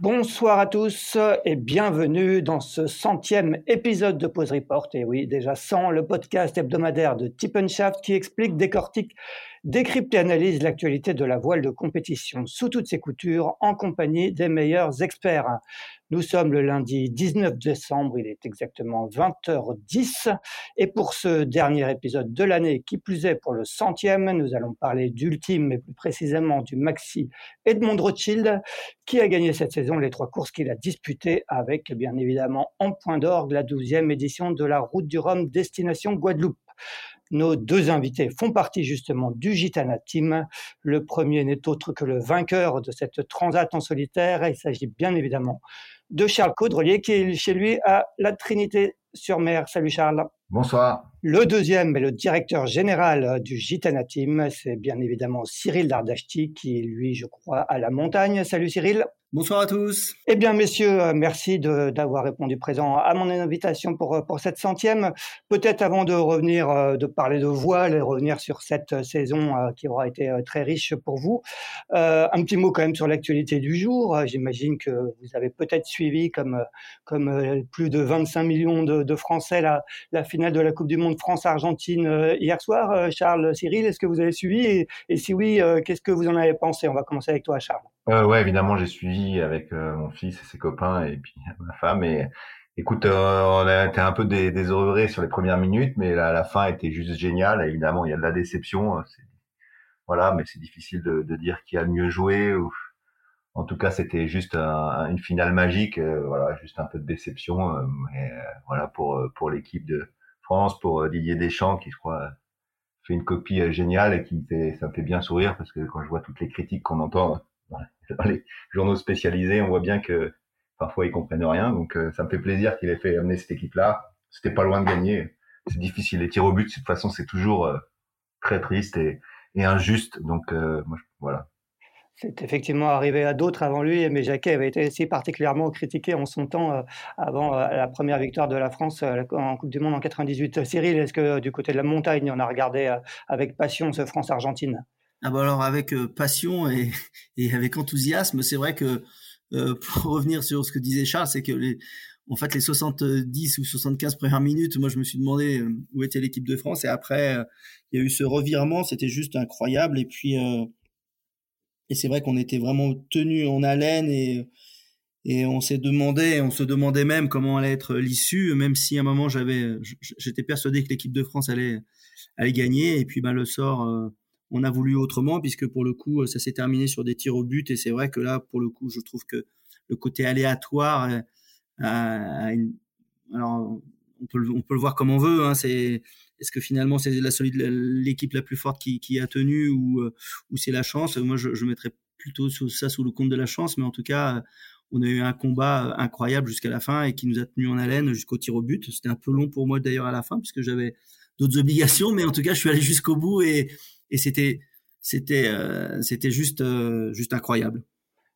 Bonsoir à tous et bienvenue dans ce centième épisode de Pause Report. Et oui, déjà 100, le podcast hebdomadaire de Tippenshaft qui explique, décortique, décrypte et analyse l'actualité de la voile de compétition sous toutes ses coutures en compagnie des meilleurs experts. Nous sommes le lundi 19 décembre, il est exactement 20h10 et pour ce dernier épisode de l'année, qui plus est pour le centième, nous allons parler d'Ultime, mais plus précisément du Maxi Edmond Rothschild, qui a gagné cette saison les trois courses qu'il a disputées avec bien évidemment en point d'orgue la douzième édition de la Route du Rhum destination Guadeloupe. Nos deux invités font partie justement du Gitana Team. Le premier n'est autre que le vainqueur de cette transat en solitaire. Il s'agit bien évidemment de Charles Caudrelier, qui est chez lui à la Trinité-sur-Mer. Salut Charles. Bonsoir. Le deuxième est le directeur général du Gitana Team. C'est bien évidemment Cyril Dardachti, qui est lui, je crois, à la montagne. Salut Cyril. Bonsoir à tous. Eh bien, messieurs, euh, merci d'avoir répondu présent à mon invitation pour, euh, pour cette centième. Peut-être avant de revenir, euh, de parler de voile et revenir sur cette saison qui aura été très riche pour vous, un petit mot quand même sur l'actualité du jour. J'imagine que vous avez peut-être suivi, comme, comme plus de 25 millions de, de Français, la, la, finale de la Coupe du Monde France-Argentine hier soir. Charles, Cyril, est-ce que vous avez suivi et, si oui, qu'est-ce que vous en avez pensé? On va commencer avec toi, Charles. Euh, ouais, évidemment, j'ai suivi avec euh, mon fils et ses copains et puis ma femme. Et écoute, euh, on a été un peu dés désœuvrés sur les premières minutes, mais la, la fin était juste géniale. évidemment, il y a de la déception. Euh, voilà, mais c'est difficile de, dire qui a le mieux joué. Ou... En tout cas, c'était juste un, une finale magique. voilà, juste un peu de déception. mais voilà pour pour l'équipe de Pour Didier Deschamps, qui je crois fait une copie géniale et qui me fait, ça me fait bien sourire parce que quand je vois toutes les critiques qu'on entend dans les journaux spécialisés, on voit bien que parfois ils comprennent rien. Donc euh, ça me fait plaisir qu'il ait fait amener cette équipe-là. C'était pas loin de gagner. C'est difficile. Les tirs au but, de toute façon, c'est toujours euh, très triste et, et injuste. Donc euh, moi, voilà. C'est effectivement arrivé à d'autres avant lui, mais Jacquet avait été aussi particulièrement critiqué en son temps avant la première victoire de la France en Coupe du Monde en 98. Cyril, est-ce que du côté de la montagne, on a regardé avec passion ce France-Argentine? Ah bah alors avec euh, passion et, et, avec enthousiasme, c'est vrai que euh, pour revenir sur ce que disait Charles, c'est que les, en fait les 70 ou 75 premières minutes, moi je me suis demandé euh, où était l'équipe de France et après il y a eu ce revirement, c'était juste incroyable et puis et c'est vrai qu'on était vraiment tenu en haleine et et on s'est demandé, on se demandait même comment allait être l'issue, même si à un moment j'avais, j'étais persuadé que l'équipe de France allait allait gagner. Et puis ben le sort on a voulu autrement puisque pour le coup ça s'est terminé sur des tirs au but. Et c'est vrai que là pour le coup je trouve que le côté aléatoire euh, a, une, alors on peut, le voir comme on veut hein, c'est est-ce que finalement c'est la solide l'équipe la plus forte qui, a tenu ou euh, ou c'est la chance? Moi je, mettrais plutôt ça sous le compte de la chance mais en tout cas on a eu un combat incroyable jusqu'à la fin et qui nous a tenu en haleine jusqu'au tir au but. C'était un peu long pour moi d'ailleurs à la fin puisque j'avais d'autres obligations, mais en tout cas, je suis allé jusqu'au bout et, c'était euh, euh, juste incroyable.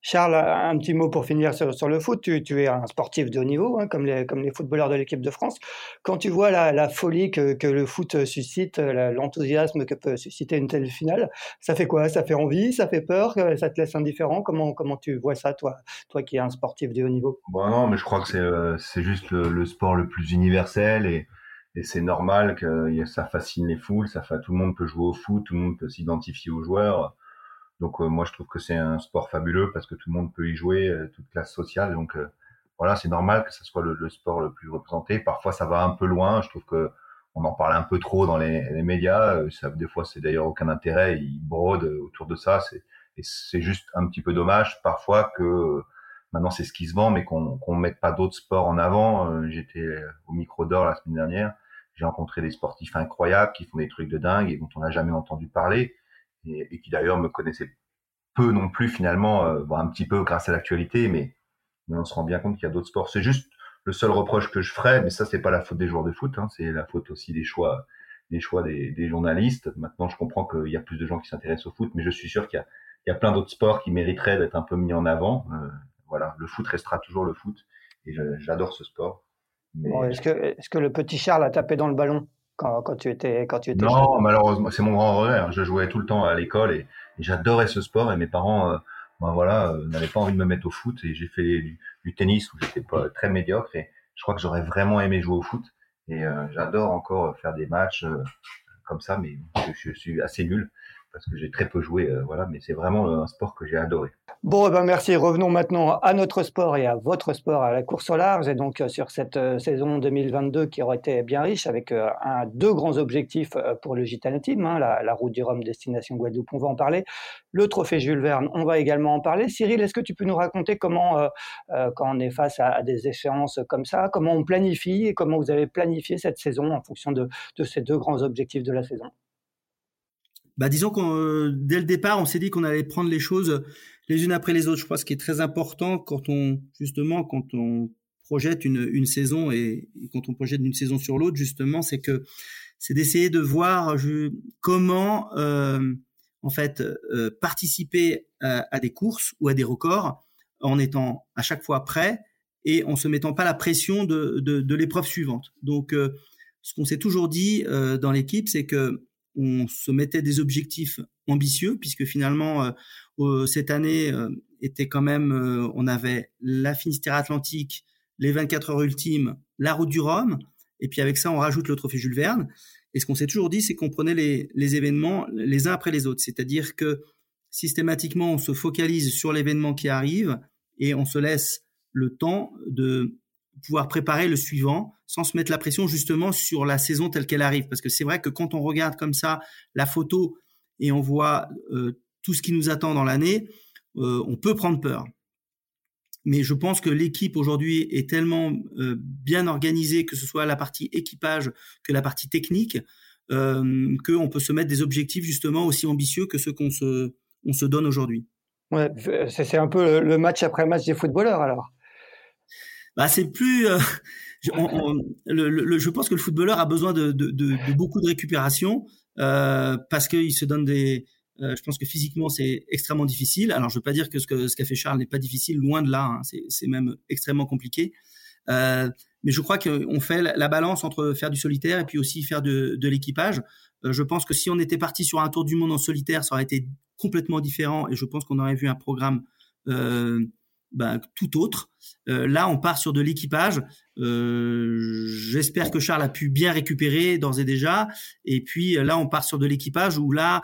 Charles, un petit mot pour finir sur, le foot. Tu, es un sportif de haut niveau, hein, comme, les, footballeurs de l'équipe de France. Quand tu vois la, folie que, le foot suscite, l'enthousiasme que peut susciter une telle finale, ça fait quoi? Ça fait envie? Ça fait peur? Ça te laisse indifférent? Comment, tu vois ça, toi, toi qui es un sportif de haut niveau? Bon, Non, mais je crois que c'est euh, juste le, sport le plus universel et, et c'est normal que ça fascine les foules. Ça fait, tout le monde peut jouer au foot, tout le monde peut s'identifier aux joueurs donc euh, moi je trouve que c'est un sport fabuleux parce que tout le monde peut y jouer, euh, toute classe sociale. Donc euh, voilà, c'est normal que ce soit le, sport le plus représenté. Parfois ça va un peu loin. Je trouve que on en parle un peu trop dans les, les médias. Ça, des fois c'est d'ailleurs aucun intérêt. Ils brodent autour de ça. C'est et c'est juste un petit peu dommage parfois que maintenant c'est ce qui se vend, mais qu'on qu'on mette pas d'autres sports en avant. J'étais au micro d'or la semaine dernière. J'ai rencontré des sportifs incroyables qui font des trucs de dingue et dont on n'a jamais entendu parler et, qui d'ailleurs me connaissait peu non plus finalement, euh, un petit peu grâce à l'actualité, mais, on se rend bien compte qu'il y a d'autres sports. C'est juste le seul reproche que je ferais, mais ça c'est pas la faute des joueurs de foot, hein, c'est la faute aussi des choix, des choix des, des journalistes. Maintenant, je comprends qu'il y a plus de gens qui s'intéressent au foot, mais je suis sûr qu'il y a, il y a plein d'autres sports qui mériteraient d'être un peu mis en avant. Euh, voilà, le foot restera toujours le foot, et j'adore ce sport. est-ce que, est-ce que le petit Charles a tapé dans le ballon? Quand, quand, tu étais quand tu étais Non, malheureusement, c'est mon grand regret. Hein. Je jouais tout le temps à l'école et, j'adorais ce sport et mes parents, euh, ben voilà, euh, n'avaient pas envie de me mettre au foot et j'ai fait du, du, tennis où j'étais pas très médiocre et je crois que j'aurais vraiment aimé jouer au foot et euh, j'adore encore faire des matchs comme ça, mais je, je, suis assez nul parce que j'ai très peu joué, euh, voilà, mais c'est vraiment un sport que j'ai adoré. Bon, eh ben merci. Revenons maintenant à notre sport et à votre sport, à la course au large, et donc euh, sur cette euh, saison 2022 qui aurait été bien riche avec deux grands objectifs pour le Gitane Team, hein, la, route du Rhum destination Guadeloupe, on va en parler. Le trophée Jules Verne, on va également en parler. Cyril, est-ce que tu peux nous raconter comment, quand on est face à, des échéances comme ça, comment on planifie et comment vous avez planifié cette saison en fonction de ces deux grands objectifs de la saison? Bah, disons qu'on euh, dès le départ, on s'est dit qu'on allait prendre les choses les unes après les autres. Je crois ce qui est très important quand on justement quand on projette une, une saison et, quand on projette d'une saison sur l'autre, justement, c'est que c'est d'essayer de voir je, comment euh, en fait euh, participer à, à, des courses ou à des records en étant à chaque fois prêt et en se mettant pas la pression de, de, de l'épreuve suivante. Donc, euh, ce qu'on s'est toujours dit euh, dans l'équipe, c'est que on se mettait des objectifs ambitieux puisque finalement euh, cette année euh, était quand même euh, on avait la Finistère Atlantique, les 24 heures ultimes, la route du Rhum et puis avec ça on rajoute le trophée Jules Verne. Et ce qu'on s'est toujours dit c'est qu'on prenait les, les événements les uns après les autres, c'est-à-dire que systématiquement on se focalise sur l'événement qui arrive et on se laisse le temps de pouvoir préparer le suivant sans se mettre la pression justement sur la saison telle qu'elle arrive. Parce que c'est vrai que quand on regarde comme ça la photo et on voit euh, tout ce qui nous attend dans l'année, euh, on peut prendre peur. Mais je pense que l'équipe aujourd'hui est tellement euh, bien organisée, que ce soit la partie équipage que la partie technique, qu'on peut se mettre des objectifs justement aussi ambitieux que ceux qu'on se, on se donne aujourd'hui. Ouais, c'est un peu le match après match des footballeurs alors bah c'est plus. Euh, je, le, je pense que le footballeur a besoin de, de, de, de beaucoup de récupération euh, parce qu'il se donne des. Euh, je pense que physiquement c'est extrêmement difficile. Alors je veux pas dire que ce que ce qu'a fait Charles n'est pas difficile, loin de là. Hein, c'est même extrêmement compliqué. Euh, mais je crois qu'on fait la balance entre faire du solitaire et puis aussi faire de, de l'équipage. Euh, je pense que si on était parti sur un tour du monde en solitaire, ça aurait été complètement différent et je pense qu'on aurait vu un programme euh, ben, tout autre. Euh, là, on part sur de l'équipage. Euh, J'espère que Charles a pu bien récupérer d'ores et déjà. Et puis là, on part sur de l'équipage où là,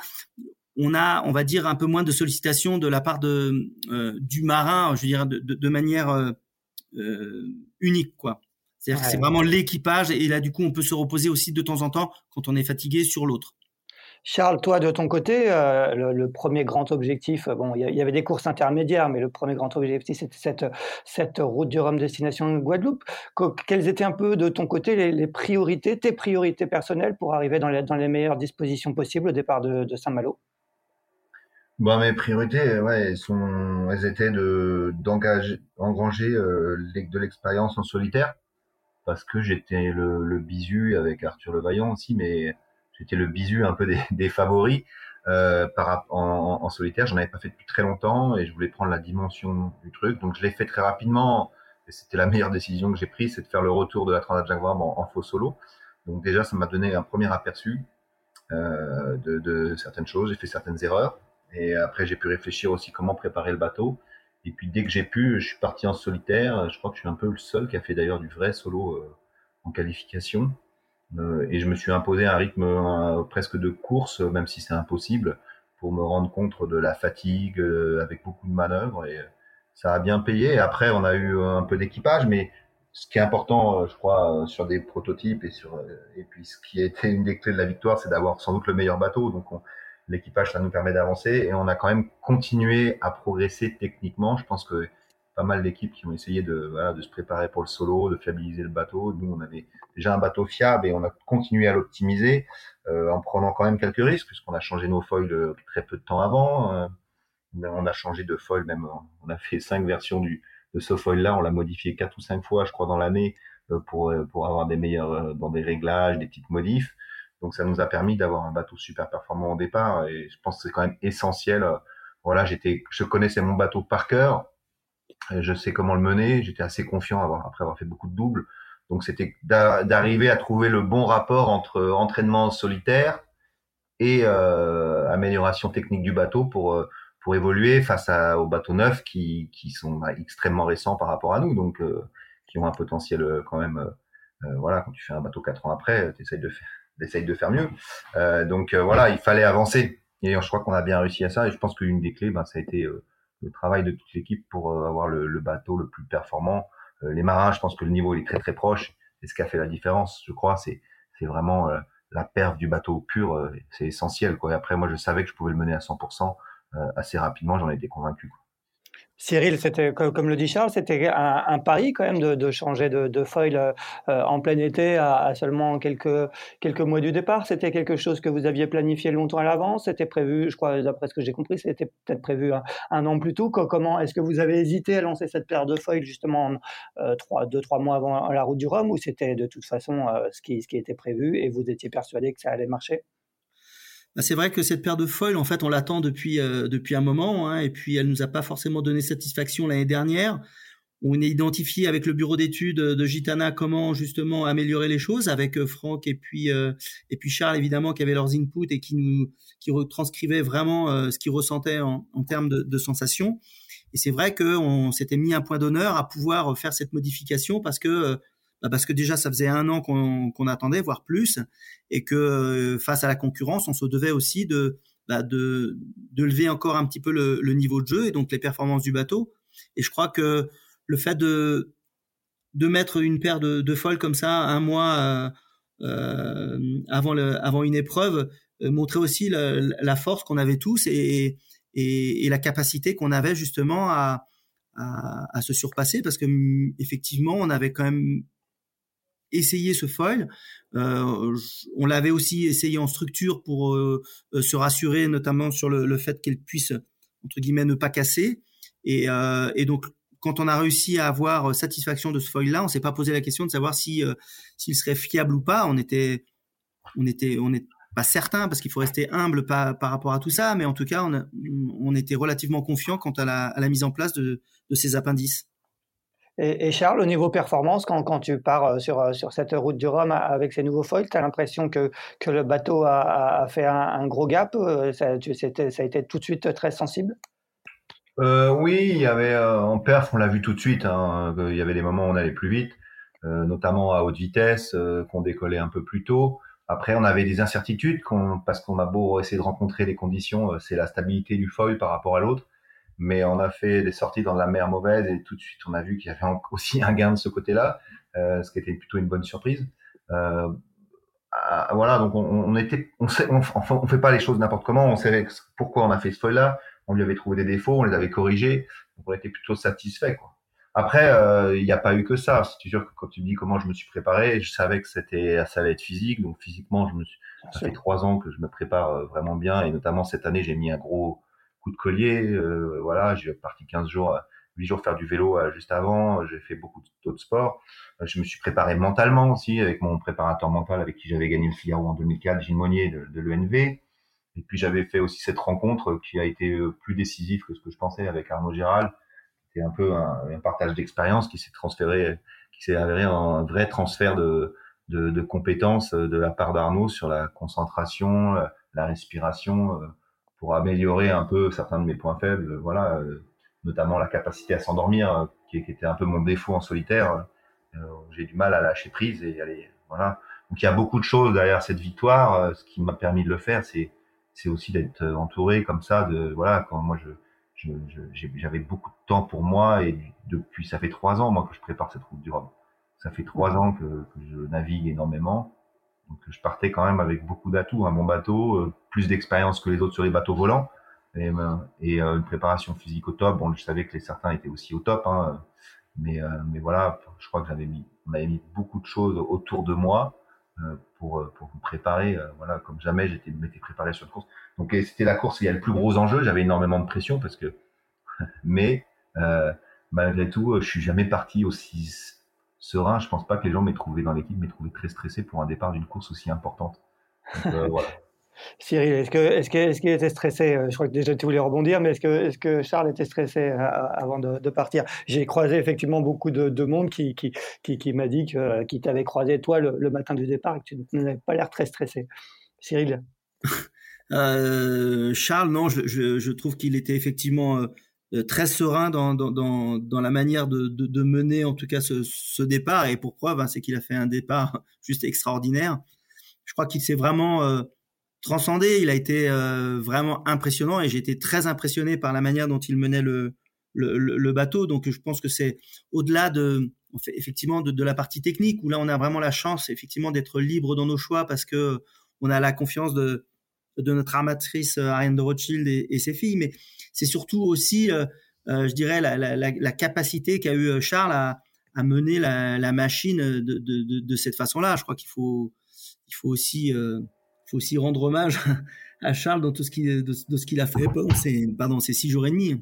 on a, on va dire, un peu moins de sollicitations de la part de euh, du marin, je veux dire, de, de, de manière euh, euh, unique, quoi. C'est-à-dire que c'est vraiment l'équipage et là, du coup, on peut se reposer aussi de temps en temps quand on est fatigué sur l'autre. Charles, toi, de ton côté, euh, le, premier grand objectif, euh, bon, il y, avait des courses intermédiaires, mais le premier grand objectif, c'était cette, route du Rhum destination Guadeloupe. quelles étaient un peu de ton côté les, priorités, tes priorités personnelles pour arriver dans les, meilleures dispositions possibles au départ de, Saint-Malo? Bon, mes priorités, ouais, elles étaient de d'engager, euh, de l'expérience en solitaire, parce que j'étais le, le bisu avec Arthur Le Vaillant aussi, mais j'étais le bisu un peu des, favoris euh, par, en, en solitaire. J'en avais pas fait depuis très longtemps et je voulais prendre la dimension du truc, donc je l'ai fait très rapidement. Et c'était la meilleure décision que j'ai prise, c'est de faire le retour de la Transat Jaguar en, faux solo. Donc déjà, ça m'a donné un premier aperçu euh, de, de certaines choses. J'ai fait certaines erreurs et après, j'ai pu réfléchir aussi comment préparer le bateau. Et puis, dès que j'ai pu, je suis parti en solitaire. Je crois que je suis un peu le seul qui a fait d'ailleurs du vrai solo euh, en qualification. Euh, et je me suis imposé un rythme euh, presque de course, même si c'est impossible, pour me rendre compte de la fatigue euh, avec beaucoup de manœuvres. Et ça a bien payé. Après, on a eu un peu d'équipage, mais ce qui est important, je crois, sur des prototypes et sur et puis ce qui a été une des clés de la victoire, c'est d'avoir sans doute le meilleur bateau. Donc, on, l'équipage, ça nous permet d'avancer et on a quand même continué à progresser techniquement. Je pense que pas mal d'équipes qui ont essayé de, voilà, de se préparer pour le solo, de fiabiliser le bateau. Nous, on avait déjà un bateau fiable et on a continué à l'optimiser euh, en prenant quand même quelques risques puisqu'on a changé nos foils euh, très peu de temps avant. Euh, on a changé de foil même. On a fait cinq versions du, de ce foil-là. On l'a modifié quatre ou cinq fois, je crois, dans l'année pour, pour avoir des meilleurs, dans des réglages, des petites modifs. Donc ça nous a permis d'avoir un bateau super performant au départ et je pense que c'est quand même essentiel. Voilà, j'étais, je connaissais mon bateau par cœur, je sais comment le mener, j'étais assez confiant après avoir fait beaucoup de doubles. Donc c'était d'arriver à trouver le bon rapport entre entraînement solitaire et euh, amélioration technique du bateau pour euh, pour évoluer face aux bateaux neufs qui, qui sont bah, extrêmement récents par rapport à nous, donc euh, qui ont un potentiel euh, quand même. Euh, voilà, quand tu fais un bateau quatre ans après, tu essayes de faire de faire mieux. Euh, donc euh, voilà, il fallait avancer. Et je crois qu'on a bien réussi à ça. Et je pense qu'une des clés, ben, ça a été euh, le travail de toute l'équipe pour avoir le, le, bateau le plus performant. les marins, je pense que le niveau il est très très proche. Et ce qui a fait la différence, je crois, c'est c'est vraiment la perf du bateau pur. c'est essentiel. Quoi. Et après, moi, je savais que je pouvais le mener à 100% assez rapidement. J'en étais convaincu. Quoi. Cyril, c'était comme le dit Charles, c'était un, pari quand même de, changer de, de foil euh, en plein été à, seulement quelques quelques mois du départ. C'était quelque chose que vous aviez planifié longtemps à l'avance. C'était prévu, je crois, d'après ce que j'ai compris, c'était peut-être prévu un, an plus tôt. Comment est-ce que vous avez hésité à lancer cette paire de foils justement euh, deux trois mois avant la route du Rhum ou c'était de toute façon euh, ce qui ce qui était prévu et vous étiez persuadé que ça allait marcher? Bah, c'est vrai que cette paire de foils, en fait, on l'attend depuis euh, depuis un moment, hein, et puis elle nous a pas forcément donné satisfaction l'année dernière. On a identifié avec le bureau d'études de Gitana comment justement améliorer les choses avec euh, Franck et puis euh, et puis Charles évidemment qui avaient leurs inputs et qui nous qui retranscrivaient vraiment euh, ce qu'ils ressentaient en, en termes de, de sensations. Et c'est vrai qu'on s'était mis un point d'honneur à pouvoir faire cette modification parce que bah, parce que déjà ça faisait un an qu'on attendait, voire plus, et que euh, face à la concurrence, on se devait aussi de, bah, lever encore un petit peu le, niveau de jeu et donc les performances du bateau. Et je crois que le fait de, mettre une paire de, de folles comme ça un mois euh, euh avant, une épreuve montrait aussi la, force qu'on avait tous et, la capacité qu'on avait justement à, à, à, se surpasser parce que effectivement on avait quand même essayer ce foil. Euh, on l'avait aussi essayé en structure pour euh, euh, se rassurer, notamment sur le, le fait qu'elle puisse entre guillemets ne pas casser. Et, euh, et, donc quand on a réussi à avoir satisfaction de ce foil-là, on s'est pas posé la question de savoir si s'il serait fiable ou pas. On était on était on est pas certain parce qu'il faut rester humble par, par, rapport à tout ça, mais en tout cas on, on était relativement confiant quant à la, à la mise en place de, de ces appendices. Et, Charles, au niveau performance, quand, tu pars euh, sur, euh, sur cette route du Rhum avec ces nouveaux foils, tu as l'impression que, que le bateau a, fait un, gros gap euh, ça, a été tout de suite très sensible? Oui, il y avait en perf, on l'a vu tout de suite. Hein, il y avait des moments où on allait plus vite, notamment à haute vitesse, qu'on décollait un peu plus tôt. Après, on avait des incertitudes parce qu'on a beau essayer de rencontrer les conditions, c'est la stabilité du foil par rapport à l'autre mais on a fait des sorties dans la mer mauvaise et tout de suite on a vu qu'il y avait aussi un gain de ce côté-là, euh, ce qui était plutôt une bonne surprise. Euh, ah, voilà, donc on, on était, on, sait, on, on, fait pas les choses n'importe comment. On savait pourquoi on a fait ce foil-là. On lui avait trouvé des défauts, on les avait corrigés, donc on était plutôt satisfait. Quoi. Après, euh, il n'y a pas eu que ça. C'est sûr que quand tu me dis comment je me suis préparé, je savais que c'était, ça allait être physique. Donc physiquement, je me suis, ça fait trois ans que je me prépare euh, vraiment bien, et notamment cette année, j'ai mis un gros coup de collier. voilà, j'ai parti 15 jours, 8 jours faire du vélo juste avant. J'ai fait beaucoup d'autres sports. je me suis préparé mentalement aussi avec mon préparateur mental avec qui j'avais gagné le Figaro en 2004, Gilles Monnier de, de l'ENV. Et puis j'avais fait aussi cette rencontre qui a été plus décisive que ce que je pensais avec Arnaud Gérald. C'était un peu un, un partage d'expérience qui s'est transféré, qui s'est avéré un vrai transfert de, de, de, compétences de la part d'Arnaud sur la concentration, la, respiration, euh, pour améliorer un peu certains de mes points faibles. Voilà, euh, notamment la capacité à s'endormir, euh, qui, était un peu mon défaut en solitaire. J'ai du mal à lâcher prise et aller. Voilà. Donc il y a beaucoup de choses derrière cette victoire. Ce qui m'a permis de le faire, c'est c'est aussi d'être entouré comme ça de voilà quand moi je j'avais beaucoup de temps pour moi et depuis ça fait trois ans moi que je prépare cette route du Rhum. Ça fait trois ans que, que, je navigue énormément. Donc je partais quand même avec beaucoup d'atouts, un bon bateau, euh, plus d'expérience que les autres sur les bateaux volants et, euh, et euh, une préparation physique au top. Bon, je savais que les certains étaient aussi au top, hein, mais mais voilà, je crois que j'avais mis, on mis beaucoup de choses autour de moi pour pour me préparer. voilà, comme jamais j'étais préparé sur une course. Donc c'était la course il y a le plus gros enjeu. J'avais énormément de pression parce que, mais malgré tout, je suis jamais parti aussi serein. Je pense pas que les gens m'aient trouvé dans l'équipe, m'aient trouvé très stressé pour un départ d'une course aussi importante. Euh, Cyril, est-ce que est-ce est-ce qu'il était stressé? Euh, Je crois que déjà tu voulais rebondir, mais est-ce que est-ce que Charles était stressé euh, avant de, partir? J'ai croisé effectivement beaucoup de, monde qui qui, qui, m'a dit que qui t'avait croisé toi le, matin du départ et que tu n'avais pas l'air très stressé. Cyril? Charles, non, je, je trouve qu'il était effectivement euh, très serein dans, dans, dans, la manière de, de, mener en tout cas ce, ce départ. Et pour preuve, hein, c'est qu'il a fait un départ juste extraordinaire. Je crois qu'il s'est vraiment euh, transcendé. Il a été euh, vraiment impressionnant et j'ai été très impressionné par la manière dont il menait le, le, le bateau. Donc je pense que c'est au-delà de effectivement de, de, la partie technique où là on a vraiment la chance effectivement d'être libre dans nos choix parce que on a la confiance de, de notre armatrice Ariane de Rothschild et, ses filles. Mais c'est surtout aussi, euh, euh, je dirais, la, capacité qu'a eu euh, Charles à, mener la, machine de, cette façon-là. Je crois qu'il faut, il faut aussi, euh, faut aussi rendre hommage à Charles dans tout ce qu'il, de, a fait pendant pardon, ces six jours et demi.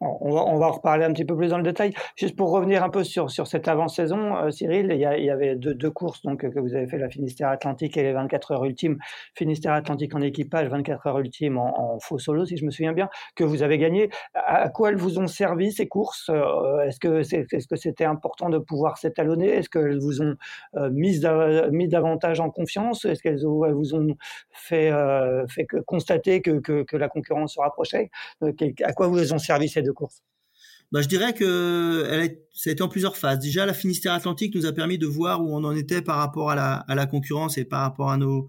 On va, en reparler un petit peu plus dans le détail. Juste pour revenir un peu sur, cette avant-saison, euh, Cyril, il y, avait deux, courses donc, que vous avez fait, la Finistère Atlantique et les 24 heures ultimes. Finistère Atlantique en équipage, 24 heures ultimes en, faux solo, si je me souviens bien, que vous avez gagné. À, quoi elles vous ont servi ces courses euh, Est-ce que c'était important de pouvoir s'étalonner? Est-ce qu'elles vous ont euh, mis, davantage en confiance? Est-ce qu'elles vous ont fait, euh, constater que, la concurrence se rapprochait? À quoi vous ont servi ces deux courses bah, je dirais que ça a été en plusieurs phases. Déjà, la Finistère Atlantique nous a permis de voir où on en était par rapport à la, concurrence et par rapport à nos,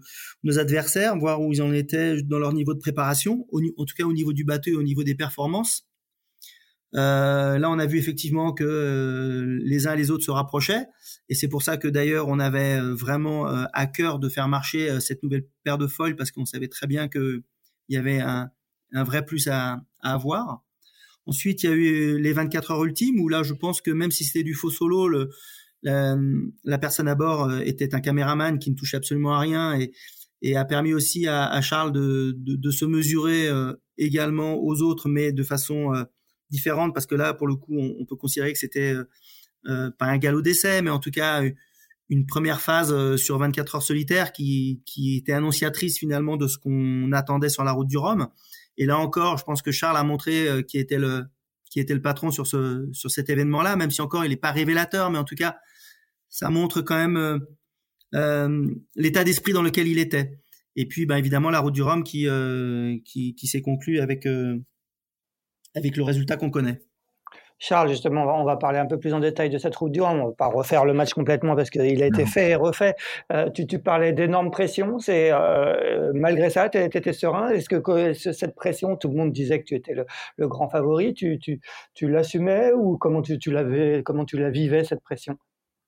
adversaires, voir où ils en étaient dans leur niveau de préparation, en tout cas au niveau du bateau et au niveau des performances. Euh, là, on a vu effectivement que euh, les uns et les autres se rapprochaient, et c'est pour ça que d'ailleurs on avait euh, vraiment à cœur de faire marcher cette nouvelle paire de foils parce qu'on savait très bien que il y avait un, vrai plus à avoir. Ensuite, il y a eu les 24 heures ultimes où là, je pense que même si c'était du faux solo, le, la, la, personne à bord euh, était un caméraman qui ne touchait absolument à rien et, et a permis aussi à, à Charles de, de, de, se mesurer euh, également aux autres, mais de façon euh, différente parce que là, pour le coup, on, peut considérer que c'était euh, pas un galop d'essai, mais en tout cas une première phase sur 24 heures solitaires qui, qui était annonciatrice finalement de ce qu'on attendait sur la route du Rhum. Et là encore, je pense que Charles a montré euh, qui était le qui était le patron sur ce sur cet événement-là, même si encore il n'est pas révélateur, mais en tout cas, ça montre quand même euh, euh l'état d'esprit dans lequel il était. Et puis, bah, évidemment, la route du Rhum qui qui, s'est conclue avec avec le résultat qu'on connaît. Charles, justement, on va, parler un peu plus en détail de cette route du Rhum. On va pas refaire le match complètement parce qu'il a été fait et refait. Euh, tu, tu, parlais d'énormes pressions. C'est euh, malgré ça, tu étais serein. Est-ce que, cette pression, tout le monde disait que tu étais le, le grand favori. Tu, tu, tu l'assumais ou comment tu, tu l'avais, comment tu la vivais cette pression?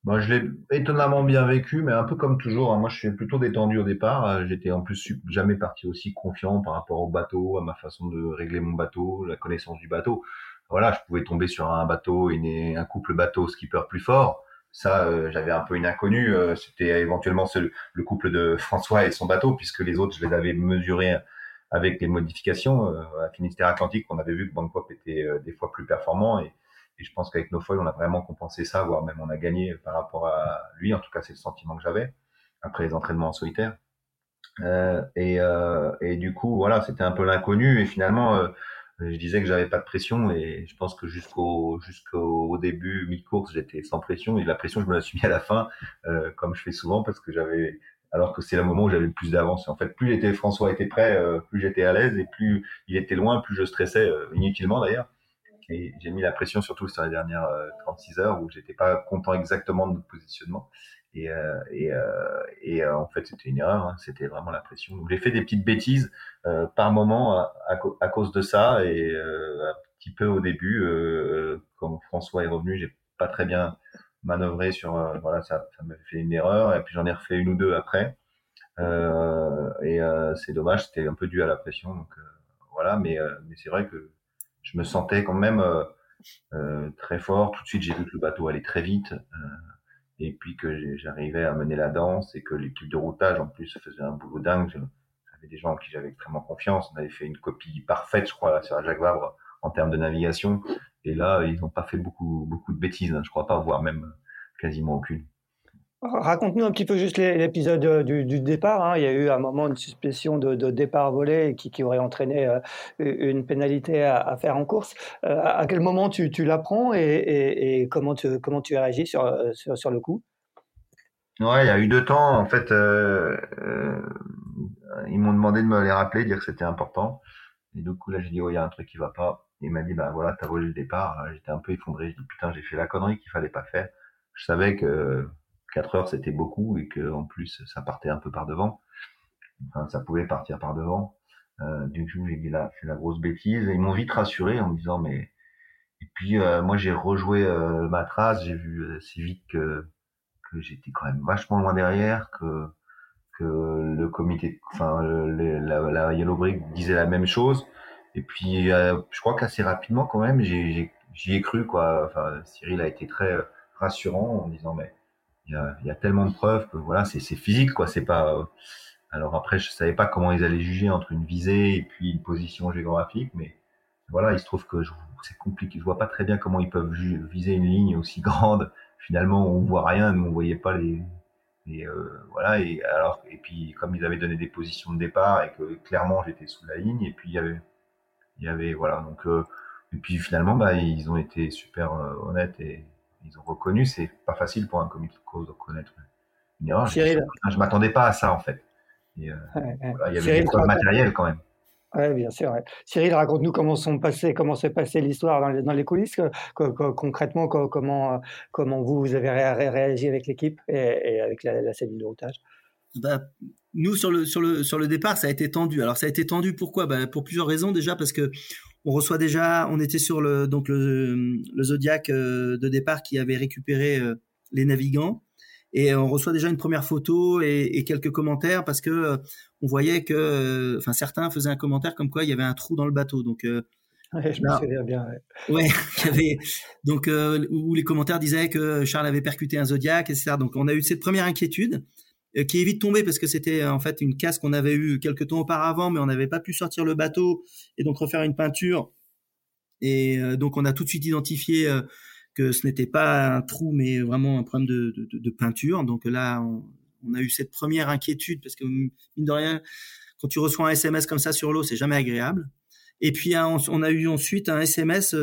Moi, je l'ai étonnamment bien vécu, mais un peu comme toujours. Hein. Moi, je suis plutôt détendu au départ. Euh, j'étais en plus jamais parti aussi confiant par rapport au bateau, à ma façon de régler mon bateau, la connaissance du bateau voilà, je pouvais tomber sur un bateau, et un couple bateau skipper plus fort. Ça, euh, j'avais un peu une inconnue. Euh, c'était éventuellement le couple de François et son bateau, puisque les autres, je les avais mesurés avec les modifications, à Finistère Atlantique, on avait vu que Bangkok était des fois plus performant et, je pense qu'avec nos foils, on a vraiment compensé ça, voire même on a gagné par rapport à lui. En tout cas, c'est le sentiment que j'avais après les entraînements en solitaire. Euh, et, euh, et, du coup, voilà, c'était un peu l'inconnu. Et finalement, euh, je disais que j'avais pas de pression. Et je pense que jusqu'au jusqu'au début, mi-course, j'étais sans pression. Et la pression, je me la suis mis à la fin, euh, comme je fais souvent, parce que j'avais alors que c'est le moment où j'avais le plus d'avance. En fait, plus était François était prêt, euh, plus j'étais à l'aise, et plus il était loin, plus je stressais inutilement d'ailleurs. Et j'ai mis la pression surtout sur les dernières 36 heures où j'étais pas content exactement de notre positionnement. Et, euh, et, euh, et euh, en fait, c'était une erreur. Hein, c'était vraiment la pression. J'ai fait des petites bêtises par moment à, à, cause de ça et un petit peu au début, quand François est revenu, j'ai pas très bien manœuvré sur. voilà, ça, ça m'a fait une erreur. Et puis j'en ai refait une ou deux après. et c'est dommage, c'était un peu dû à la pression. Donc voilà, mais, mais c'est vrai que je me sentais quand même très fort. Tout de suite, j'ai vu que le bateau allait très vite et puis que j'arrivais à mener la danse et que l'équipe de routage en plus faisait un boulot dingue. J'avais des gens en qui j'avais extrêmement confiance. On avait fait une copie parfaite, je crois, sur la Jacques Vabre en termes de navigation. Et là, ils n'ont pas fait beaucoup, beaucoup de bêtises, hein. je crois pas, voire même quasiment aucune. Raconte-nous un petit peu juste l'épisode euh, du, départ. Hein. Il y a eu un moment une suspicion de, départ volé qui, aurait entraîné euh, une pénalité à, faire en course. Euh, à quel moment tu, l'apprends et, comment, tu, comment tu réagis sur, sur, sur, le coup? Ouais, il y a eu deux temps. En fait, ils m'ont demandé de me les rappeler, dire que c'était important. Et du coup, là, j'ai dit, oh, il y a un truc qui va pas. Il m'a dit, bah voilà, t'as volé le départ. J'étais un peu effondré. Je dit, putain, j'ai fait la connerie qu'il fallait pas faire. Je savais que 4 heures c'était beaucoup et que en plus ça partait un peu par devant. Enfin, ça pouvait partir par devant. Euh, du coup, j'ai dit la grosse bêtise. Ils m'ont vite rassuré en me disant mais. Et puis euh, moi j'ai rejoué euh, ma trace, j'ai vu euh, si vite que que j'étais quand même vachement loin derrière, que que le comité, enfin la, la, Yellow Brick disait la même chose. Et puis euh, je crois qu'assez rapidement quand même j'y ai cru quoi. Enfin Cyril a été très rassurant en disant mais il y a, y a, tellement de preuves que voilà, c'est physique, quoi. C'est pas. Euh, alors après, je savais pas comment ils allaient juger entre une visée et puis une position géographique, mais voilà, il se trouve que c'est compliqué. Je vois pas très bien comment ils peuvent viser une ligne aussi grande. Finalement, on voit rien, nous on voyait pas les. Et euh, voilà. Et alors, et puis comme ils avaient donné des positions de départ et que clairement j'étais sous la ligne, et puis il y avait, il y avait voilà. Donc euh, et puis finalement, bah ils ont été super euh, honnêtes et ils ont reconnu, c'est pas facile pour un comité de cause de reconnaître une erreur. Cyril. Je, ne m'attendais pas à ça en fait. Et, euh, il y avait des preuves matérielles quand même. Oui, bien sûr. Cyril, raconte-nous comment sont passés, comment s'est passée l'histoire dans les, dans les coulisses, concrètement, comment, comment vous, vous avez réagi avec l'équipe et, avec la, la cellule de routage? Bah, nous sur le sur le sur le départ, ça a été tendu. Alors ça a été tendu pourquoi? Bah, Pour plusieurs raisons déjà parce que on reçoit déjà, on était sur le donc le, le Zodiac euh, de départ qui avait récupéré euh, les navigants et on reçoit déjà une première photo et, et quelques commentaires parce que euh, on voyait que, enfin certains faisaient un commentaire comme quoi il y avait un trou dans le bateau. Donc Ouais, je me souviens bien. Ouais, ouais il y avait donc où les commentaires disaient que Charles avait percuté un Zodiac, etc. Donc on a eu cette première inquiétude. Euh, qui est vite tombé parce que c'était euh, en fait une casse qu'on avait eue quelques temps auparavant, mais on n'avait pas pu sortir le bateau et donc refaire une peinture. Et euh, donc on a tout de suite identifié que ce n'était pas un trou, mais vraiment un problème de, peinture. Donc là, on, a eu cette première inquiétude parce que mine de rien, quand tu reçois un SMS comme ça sur l'eau, c'est jamais agréable. Et puis on a eu ensuite un SMS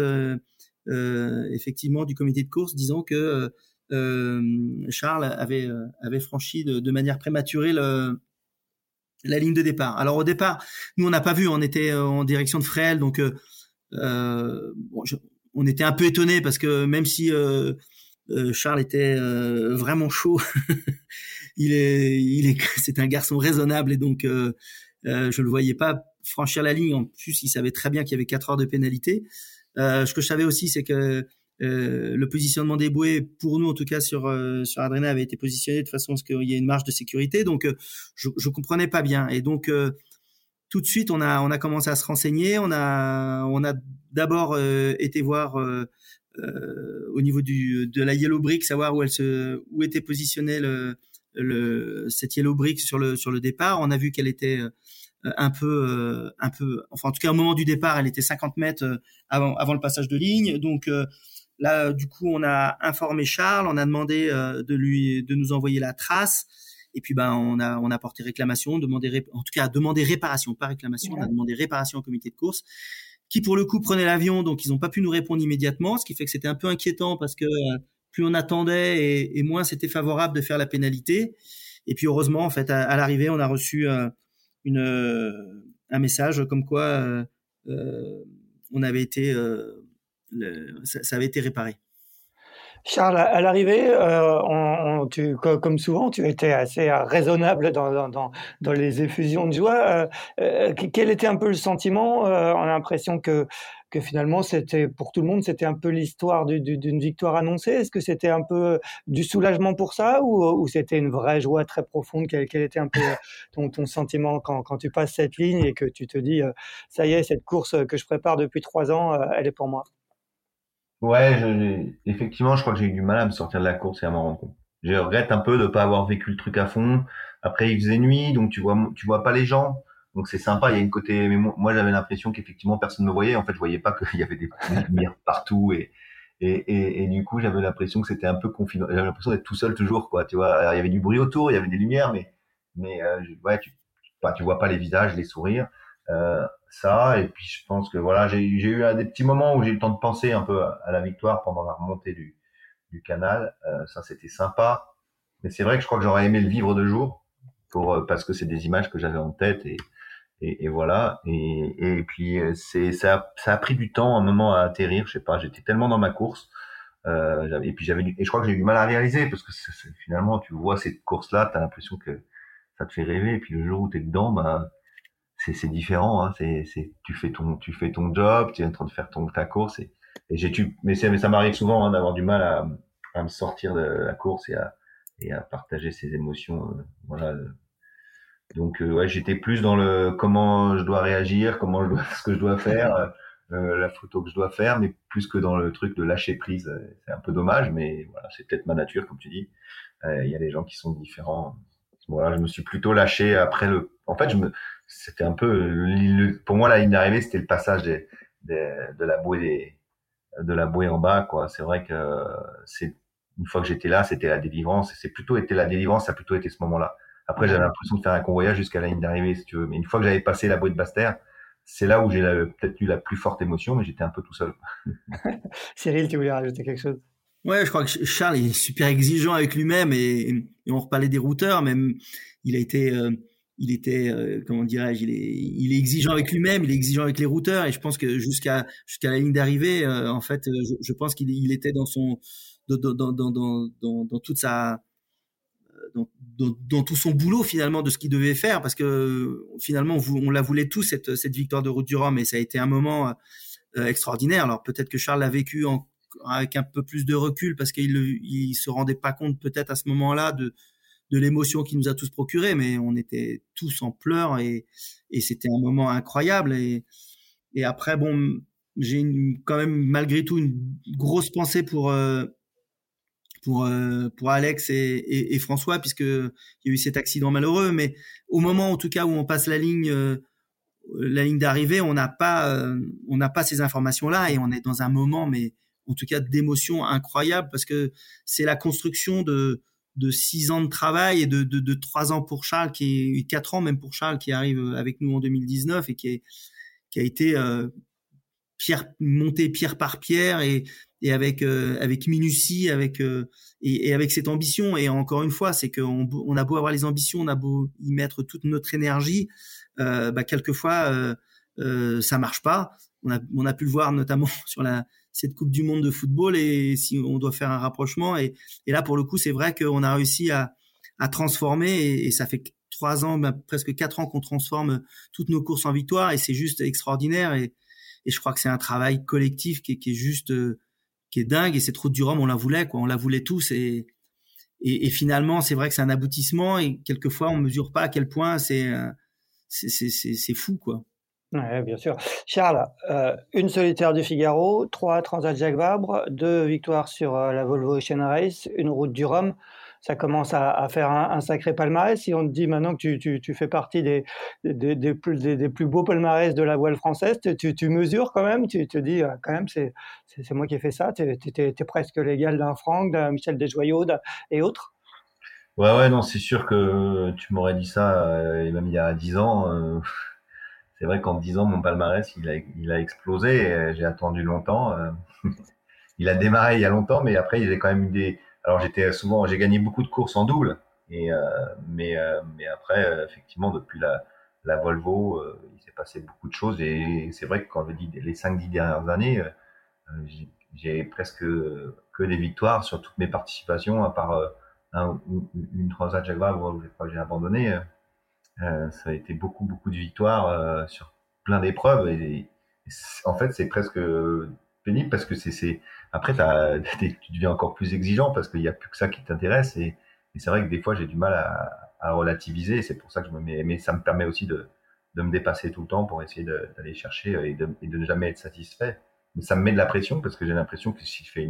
effectivement du comité de course disant que Charles avait, euh, avait franchi de, manière prématurée la ligne de départ. Alors au départ, nous on n'a pas vu, on était euh, en direction de Fréhel, donc euh, on était un peu étonné parce que même si euh, Charles était vraiment chaud, il est, c'est un garçon raisonnable et donc je le voyais pas franchir la ligne. En plus, il savait très bien qu'il y avait quatre heures de pénalité. ce que je savais aussi, c'est que euh, le positionnement des bouées, pour nous en tout cas sur euh, sur Adrena, avait été positionné de façon à ce qu'il y ait une marge de sécurité. Donc euh, je, je comprenais pas bien. Et donc tout de suite, on a on a commencé à se renseigner. On a on a d'abord été voir au niveau du de la yellow brick, savoir où elle se où était positionnée le, le cette yellow brick sur le sur le départ. On a vu qu'elle était un peu, un peu, enfin en tout cas au moment du départ, elle était 50 mètres avant, avant le passage de ligne. Donc là, du coup, on a informé Charles, on a demandé de lui, de nous envoyer la trace. Et puis ben on a on a porté réclamation, demandé en tout cas demandé réparation, pas réclamation, on a demandé réparation au comité de course qui pour le coup prenait l'avion, donc ils n'ont pas pu nous répondre immédiatement, ce qui fait que c'était un peu inquiétant parce que plus on attendait et, et moins c'était favorable de faire la pénalité. Et puis heureusement, en fait, à, l'arrivée, on a reçu euh, une, euh, un message comme quoi euh, on avait été, ça, avait été réparé. Charles, à l'arrivée, euh, comme souvent, tu étais assez raisonnable dans, les effusions de joie. Euh, quel était un peu le sentiment On a l'impression que finalement, pour tout le monde, c'était un peu l'histoire d'une victoire annoncée? Est-ce que c'était un peu du soulagement pour ça ou, c'était une vraie joie très profonde? Quel, était un peu ton, sentiment quand, tu passes cette ligne et que tu te dis, euh, ça y est, cette course que je prépare depuis trois ans, euh, elle est pour moi? Ouais, je, effectivement, je crois que j'ai eu du mal à me sortir de la course et à m'en rendre compte. Je regrette un peu de ne pas avoir vécu le truc à fond. Après, il faisait nuit, donc tu vois, tu vois pas les gens. Donc c'est sympa, il y a une côté. Mais moi, j'avais l'impression qu'effectivement personne ne me voyait. En fait, je voyais pas qu'il y avait des lumières partout et et, et, et, du coup, j'avais l'impression que c'était un peu confident. J'avais l'impression d'être tout seul toujours, quoi. Tu vois, Alors, il y avait du bruit autour, il y avait des lumières, mais mais euh, ouais, tu bah, tu vois pas les visages, les sourires. Euh, ça et puis je pense que voilà, j'ai eu des petits moments où j'ai eu le temps de penser un peu à, la victoire pendant la remontée du du canal. Euh, ça, c'était sympa. Mais c'est vrai que je crois que j'aurais aimé le vivre de jour pour euh, parce que c'est des images que j'avais en tête et et, voilà. Et, et puis euh, c'est ça, ça a pris du temps, un moment à atterrir. Je sais pas, j'étais tellement dans ma course. Euh, et puis j'avais et je crois que j'ai eu du mal à réaliser parce que finalement tu vois cette course là, tu as l'impression que ça te fait rêver. Et puis le jour où tu es dedans, bah c'est différent. Hein. C'est tu fais ton tu fais ton job, tu es en train de faire ton ta course et, et j'ai mais, mais ça m'arrive souvent hein, d'avoir du mal à, à me sortir de la course et à et à partager ses émotions. Euh, voilà donc euh, ouais, j'étais plus dans le comment je dois réagir, comment je dois, ce que je dois faire, euh, euh, la photo que je dois faire, mais plus que dans le truc de lâcher prise. C'est un peu dommage, mais voilà, c'est peut-être ma nature, comme tu dis. Il y a des gens qui sont différents. Voilà, je me suis plutôt lâché après le. En fait, je me, c'était un peu, pour moi la ligne d'arrivée, c'était le passage des, des, de la bouée des, de la bouée en bas, quoi. C'est vrai que c'est une fois que j'étais là, c'était la délivrance. C'est plutôt été la délivrance, ça a plutôt été ce moment-là. Après, j'avais l'impression de faire un convoyage jusqu'à la ligne d'arrivée, si tu veux. Mais une fois que j'avais passé la bouée de Basse-Terre, c'est là où j'ai peut-être eu la plus forte émotion, mais j'étais un peu tout seul. Cyril, tu voulais rajouter quelque chose? Ouais, je crois que Charles est super exigeant avec lui-même et, on reparlait des routeurs, même il a été, euh, il était, euh, comment dirais-je, il est, exigeant avec lui-même, il est exigeant avec les routeurs. Et je pense que jusqu'à jusqu'à la ligne d'arrivée, euh, en fait, je, je pense qu'il il était dans son, dans, dans, dans, dans, dans toute sa dans, tout son boulot finalement de ce qu'il devait faire. Parce que finalement on, la voulait tous cette, cette victoire de Route du Rhum. Et ça a été un moment euh, extraordinaire. Alors peut-être que Charles l'a vécu avec un peu plus de recul parce qu'il il se rendait pas compte peut-être à ce moment-là de de l'émotion qu'il nous a tous procuré, mais on était tous en pleurs et, c'était un moment incroyable. Et, après, bon, j'ai quand même malgré tout une grosse pensée pour euh, pour euh, pour Alex et, François puisque il y a eu cet accident malheureux mais au moment en tout cas où on passe la ligne euh, la ligne d'arrivée on n'a pas on n'a pas ces informations là et on est dans un moment mais en tout cas d'émotion incroyable parce que c'est la construction de de six ans de travail et de, de, trois ans pour Charles qui est quatre ans même pour Charles qui arrive avec nous en 2019 et qui est qui a été pierre monté pierre par pierre et et avec euh, avec minutie, avec euh, et, avec cette ambition. Et encore une fois, c'est qu'on on a beau avoir les ambitions, on a beau y mettre toute notre énergie, euh, bah, quelquefois euh, euh, ça marche pas. On a on a pu le voir notamment sur la cette Coupe du Monde de football et si on doit faire un rapprochement et, et là pour le coup c'est vrai qu'on a réussi à, à transformer et, ça fait trois ans, bah, presque quatre ans qu'on transforme toutes nos courses en victoire et c'est juste extraordinaire et, et je crois que c'est un travail collectif qui, qui est juste qui est dingue. Et cette route du Rhum, on la voulait, quoi. On la voulait tous. Et, et, finalement, c'est vrai que c'est un aboutissement. Et quelquefois, on mesure pas à quel point c'est euh, c'est fou, quoi. Bien sûr. Charles, euh, une solitaire du Figaro, trois Transat Jacques Vabre, deux victoires sur euh, la Volvo Ocean Race, une route du Rhum. ça commence à, faire un, sacré palmarès. Si on te dit maintenant que tu, fais partie des, plus, beaux palmarès de la voile française, tu, mesures quand même, tu te dis quand même, c'est moi qui ai fait ça, tu es, presque l'égal d'un Franck, d'un Michel Desjoyaux et autres. Ouais, ouais, non, c'est sûr que tu m'aurais dit ça, même il y a 10 ans c'est vrai qu'en 10 ans, mon palmarès, il a, il a explosé. J'ai attendu longtemps. Euh, il a démarré il y a longtemps, mais après, a quand même eu des. Alors, j'étais souvent, j'ai gagné beaucoup de courses en double, et euh, mais euh, mais après, effectivement, depuis la, la Volvo, il s'est passé beaucoup de choses. Et c'est vrai que quand je dis les 5-10 dernières années, j'ai presque que des victoires sur toutes mes participations, à part une Transat Jacques Vabre où j'ai abandonné. Euh, ça a été beaucoup, beaucoup de victoires euh, sur plein d'épreuves. Et, en fait, c'est presque pénible parce que c'est, après, tu deviens encore plus exigeant parce qu'il n'y a plus que ça qui t'intéresse. Et, c'est vrai que des fois, j'ai du mal à, à relativiser. C'est pour ça que je me mets, mais ça me permet aussi de, de me dépasser tout le temps pour essayer d'aller chercher et de, et de, ne jamais être satisfait. Mais ça me met de la pression parce que j'ai l'impression que si je fais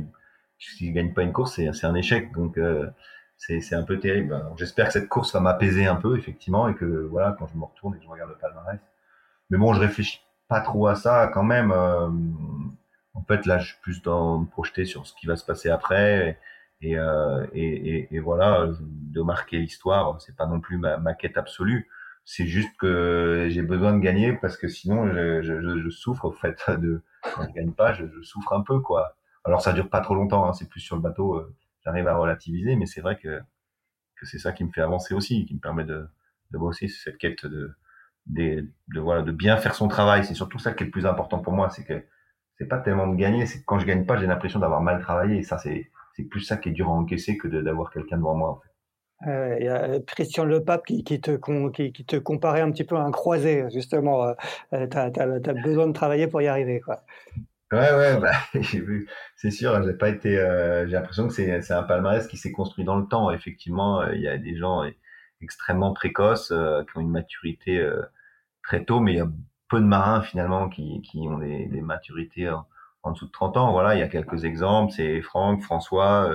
si gagne pas une course, c'est un échec. Donc, euh, c'est un peu terrible. J'espère que cette course va m'apaiser un peu, effectivement, et que voilà, quand je me retourne et que je regarde le palmarès. Mais bon, je réfléchis pas trop à ça quand même. Euh, en fait, là, je suis plus dans me projeter sur ce qui va se passer après. Et, euh, et, et, voilà, de marquer l'histoire, c'est pas non plus ma, ma quête absolue. C'est juste que j'ai besoin de gagner parce que sinon, je, je, je souffre au fait de quand je gagne pas, je, je, souffre un peu quoi. Alors ça dure pas trop longtemps, hein, c'est plus sur le bateau. Euh, j'arrive à relativiser, mais c'est vrai que, que c'est ça qui me fait avancer aussi, qui me permet de, de bosser cette quête de, de, de, voilà, de bien faire son travail. C'est surtout ça qui est le plus important pour moi, c'est que c'est pas tellement de gagner, c'est que quand je gagne pas, j'ai l'impression d'avoir mal travaillé. Et ça, c'est, c'est plus ça qui est dur à encaisser que d'avoir quelqu'un devant moi, en fait. Euh, il y a Christian Le Pape qui, qui te, qui, qui, te comparait un petit peu à un croisé, justement. Euh, tu as, besoin de travailler pour y arriver. Quoi. Ouais, ouais, bah, j'ai vu. C'est sûr, j'ai pas été. Euh, j'ai l'impression que c'est c'est un palmarès qui s'est construit dans le temps. Effectivement, euh, il y a des gens extrêmement précoces euh, qui ont une maturité très tôt, mais il y a peu de marins finalement qui qui ont des, des maturités en, dessous de 30 ans. Voilà, il y a quelques exemples. C'est Franck, François,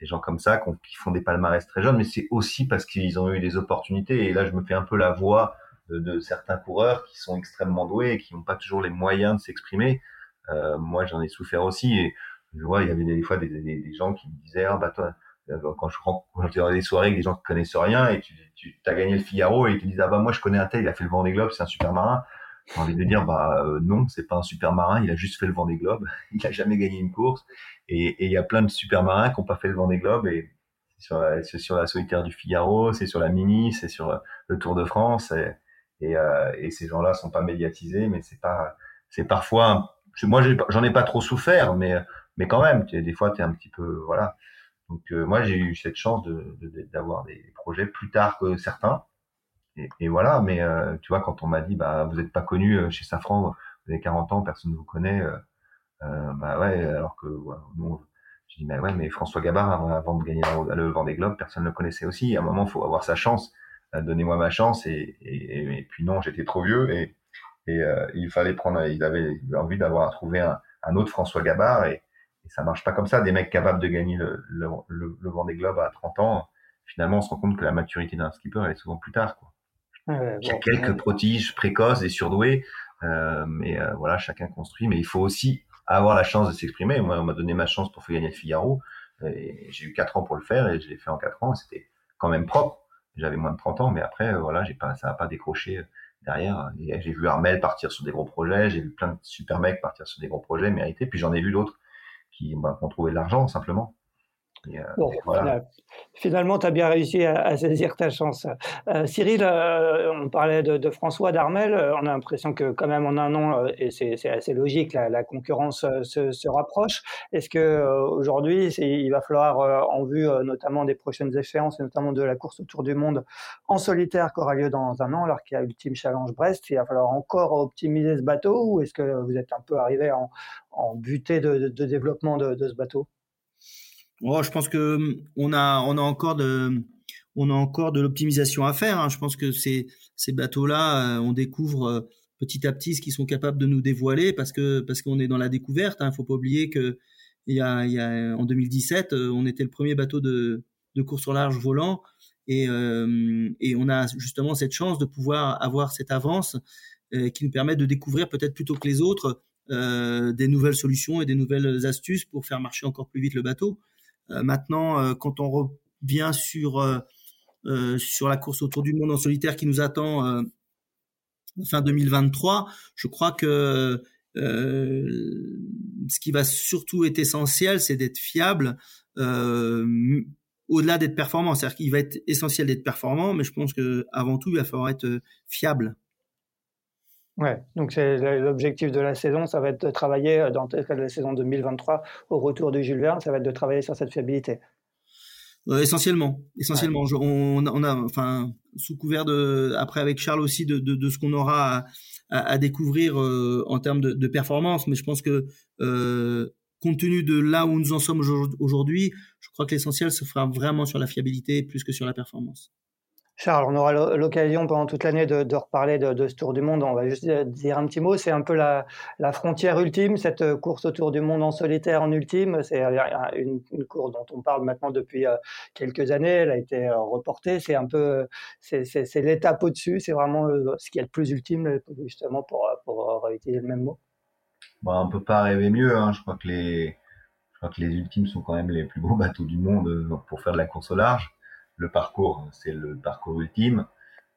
des gens comme ça qui, font des palmarès très jeunes, mais c'est aussi parce qu'ils ont eu des opportunités. Et là, je me fais un peu la voix de, de certains coureurs qui sont extrêmement doués et qui n'ont pas toujours les moyens de s'exprimer. Euh, moi, j'en ai souffert aussi. Et je vois, il y avait des, fois des, des, gens qui me disaient, ah bah toi, euh, quand je quand dans des soirées avec des gens qui connaissent rien et tu, tu as gagné le Figaro et ils te disent, ah bah moi je connais un tel, il a fait le Vendée Globe, c'est un super marin. J'ai envie de dire, bah euh, non, c'est pas un super marin, il a juste fait le Vendée Globe, il a jamais gagné une course. Et il y a plein de super marins qui n'ont pas fait le Vendée Globe et la, sur la solitaire du Figaro, c'est sur la Mini, c'est sur le Tour de France. Et, euh, et ces gens-là sont pas médiatisés, mais c'est pas, c'est parfois moi, j'en ai pas trop souffert, mais, mais quand même, des fois, tu es un petit peu, voilà. Donc, euh, moi, j'ai eu cette chance d'avoir de, des projets plus tard que certains. Et, et voilà, mais euh, tu vois, quand on m'a dit, bah, vous n'êtes pas connu euh, chez Safran, vous avez 40 ans, personne ne vous connaît, euh, bah ouais, alors que, voilà, nous, je dis, mais ouais, mais François Gabard, avant, de gagner le Vendée Globe, personne ne le connaissait aussi. À un moment, il faut avoir sa chance. Donnez-moi ma chance. Et, et, et puis non, j'étais trop vieux. Et euh, il fallait prendre, il avait envie d'avoir trouvé un, un, autre François Gabard et, et, ça marche pas comme ça. Des mecs capables de gagner le, le, le, le Vendée Globe à 30 ans, finalement, on se rend compte que la maturité d'un skipper elle est souvent plus tard. Quoi. il y a quelques prodiges précoces et surdoués, euh, mais euh, voilà, chacun construit. Mais il faut aussi avoir la chance de s'exprimer. Moi, on m'a donné ma chance pour faire gagner le Figaro. J'ai eu 4 ans pour le faire et je l'ai fait en 4 ans. C'était quand même propre. J'avais moins de 30 ans, mais après, voilà, j'ai pas, ça n'a pas décroché derrière. J'ai vu Armel partir sur des gros projets, j'ai vu plein de super mecs partir sur des gros projets mérités, puis j'en ai vu d'autres qui bah, ont trouvé de l'argent simplement. Euh, finalement, tu as bien réussi à, saisir ta chance. Euh, Cyril, euh, on parlait de, François d'Armel. On a l'impression que quand même en un an, et c'est assez logique, la, concurrence se, rapproche. Est-ce que aujourd'hui, il va falloir, en vue notamment des prochaines échéances, et notamment de la course autour du monde en solitaire qui aura lieu dans un an, alors qu'il y a Ultime Challenge Brest, il va falloir encore optimiser ce bateau ou est-ce que vous êtes un peu arrivé en, en butée de, développement de ce bateau? Oh, je pense que hum, on a, encore de, l'optimisation à faire. Hein. Je pense que ces, bateaux-là, euh, on découvre euh, petit à petit ce qu'ils sont capables de nous dévoiler parce que parce qu'on est dans la découverte. Il hein. faut pas oublier que il y a, il y a en 2017, euh, on était le premier bateau de course au large volant. Et, et on a justement cette chance de pouvoir avoir cette avance qui nous permet de découvrir peut-être plutôt que les autres des nouvelles solutions et des nouvelles astuces pour faire marcher encore plus vite le bateau. Maintenant, quand on revient sur sur la course autour du monde en solitaire qui nous attend fin 2023, je crois que euh, ce qui va surtout être essentiel, c'est d'être fiable. Euh, au-delà d'être performant, c'est-à-dire qu'il va être essentiel d'être performant, mais je pense que avant tout, il va falloir être fiable. Ouais, donc c'est l'objectif de la saison, ça va être de travailler dans la saison 2023 au retour de Jules Verne, ça va être de travailler sur cette fiabilité. Euh, essentiellement, essentiellement. on, on, a, enfin, sous couvert de, après avec Charles aussi de, de, de ce qu'on aura à, découvrir euh, en termes de, de, performance. Mais je pense que euh, compte tenu de là où nous en sommes aujourd'hui, je crois que l'essentiel se fera vraiment sur la fiabilité plus que sur la performance. Charles, on aura l'occasion pendant toute l'année de, reparler de, ce Tour du Monde. On va juste dire un petit mot. C'est un peu la, frontière ultime, cette course autour du monde en solitaire en ultime. C'est une, course dont on parle maintenant depuis euh, quelques années. Elle a été euh, reportée. C'est un peu, c'est l'étape au-dessus. C'est vraiment euh, ce qui est le plus ultime, justement, pour, pour réutiliser le même mot. Bon, on peut pas rêver mieux. Hein. Je crois que les ultimes sont quand même les plus beaux bateaux du monde pour faire de la course au large le parcours, c'est le parcours ultime.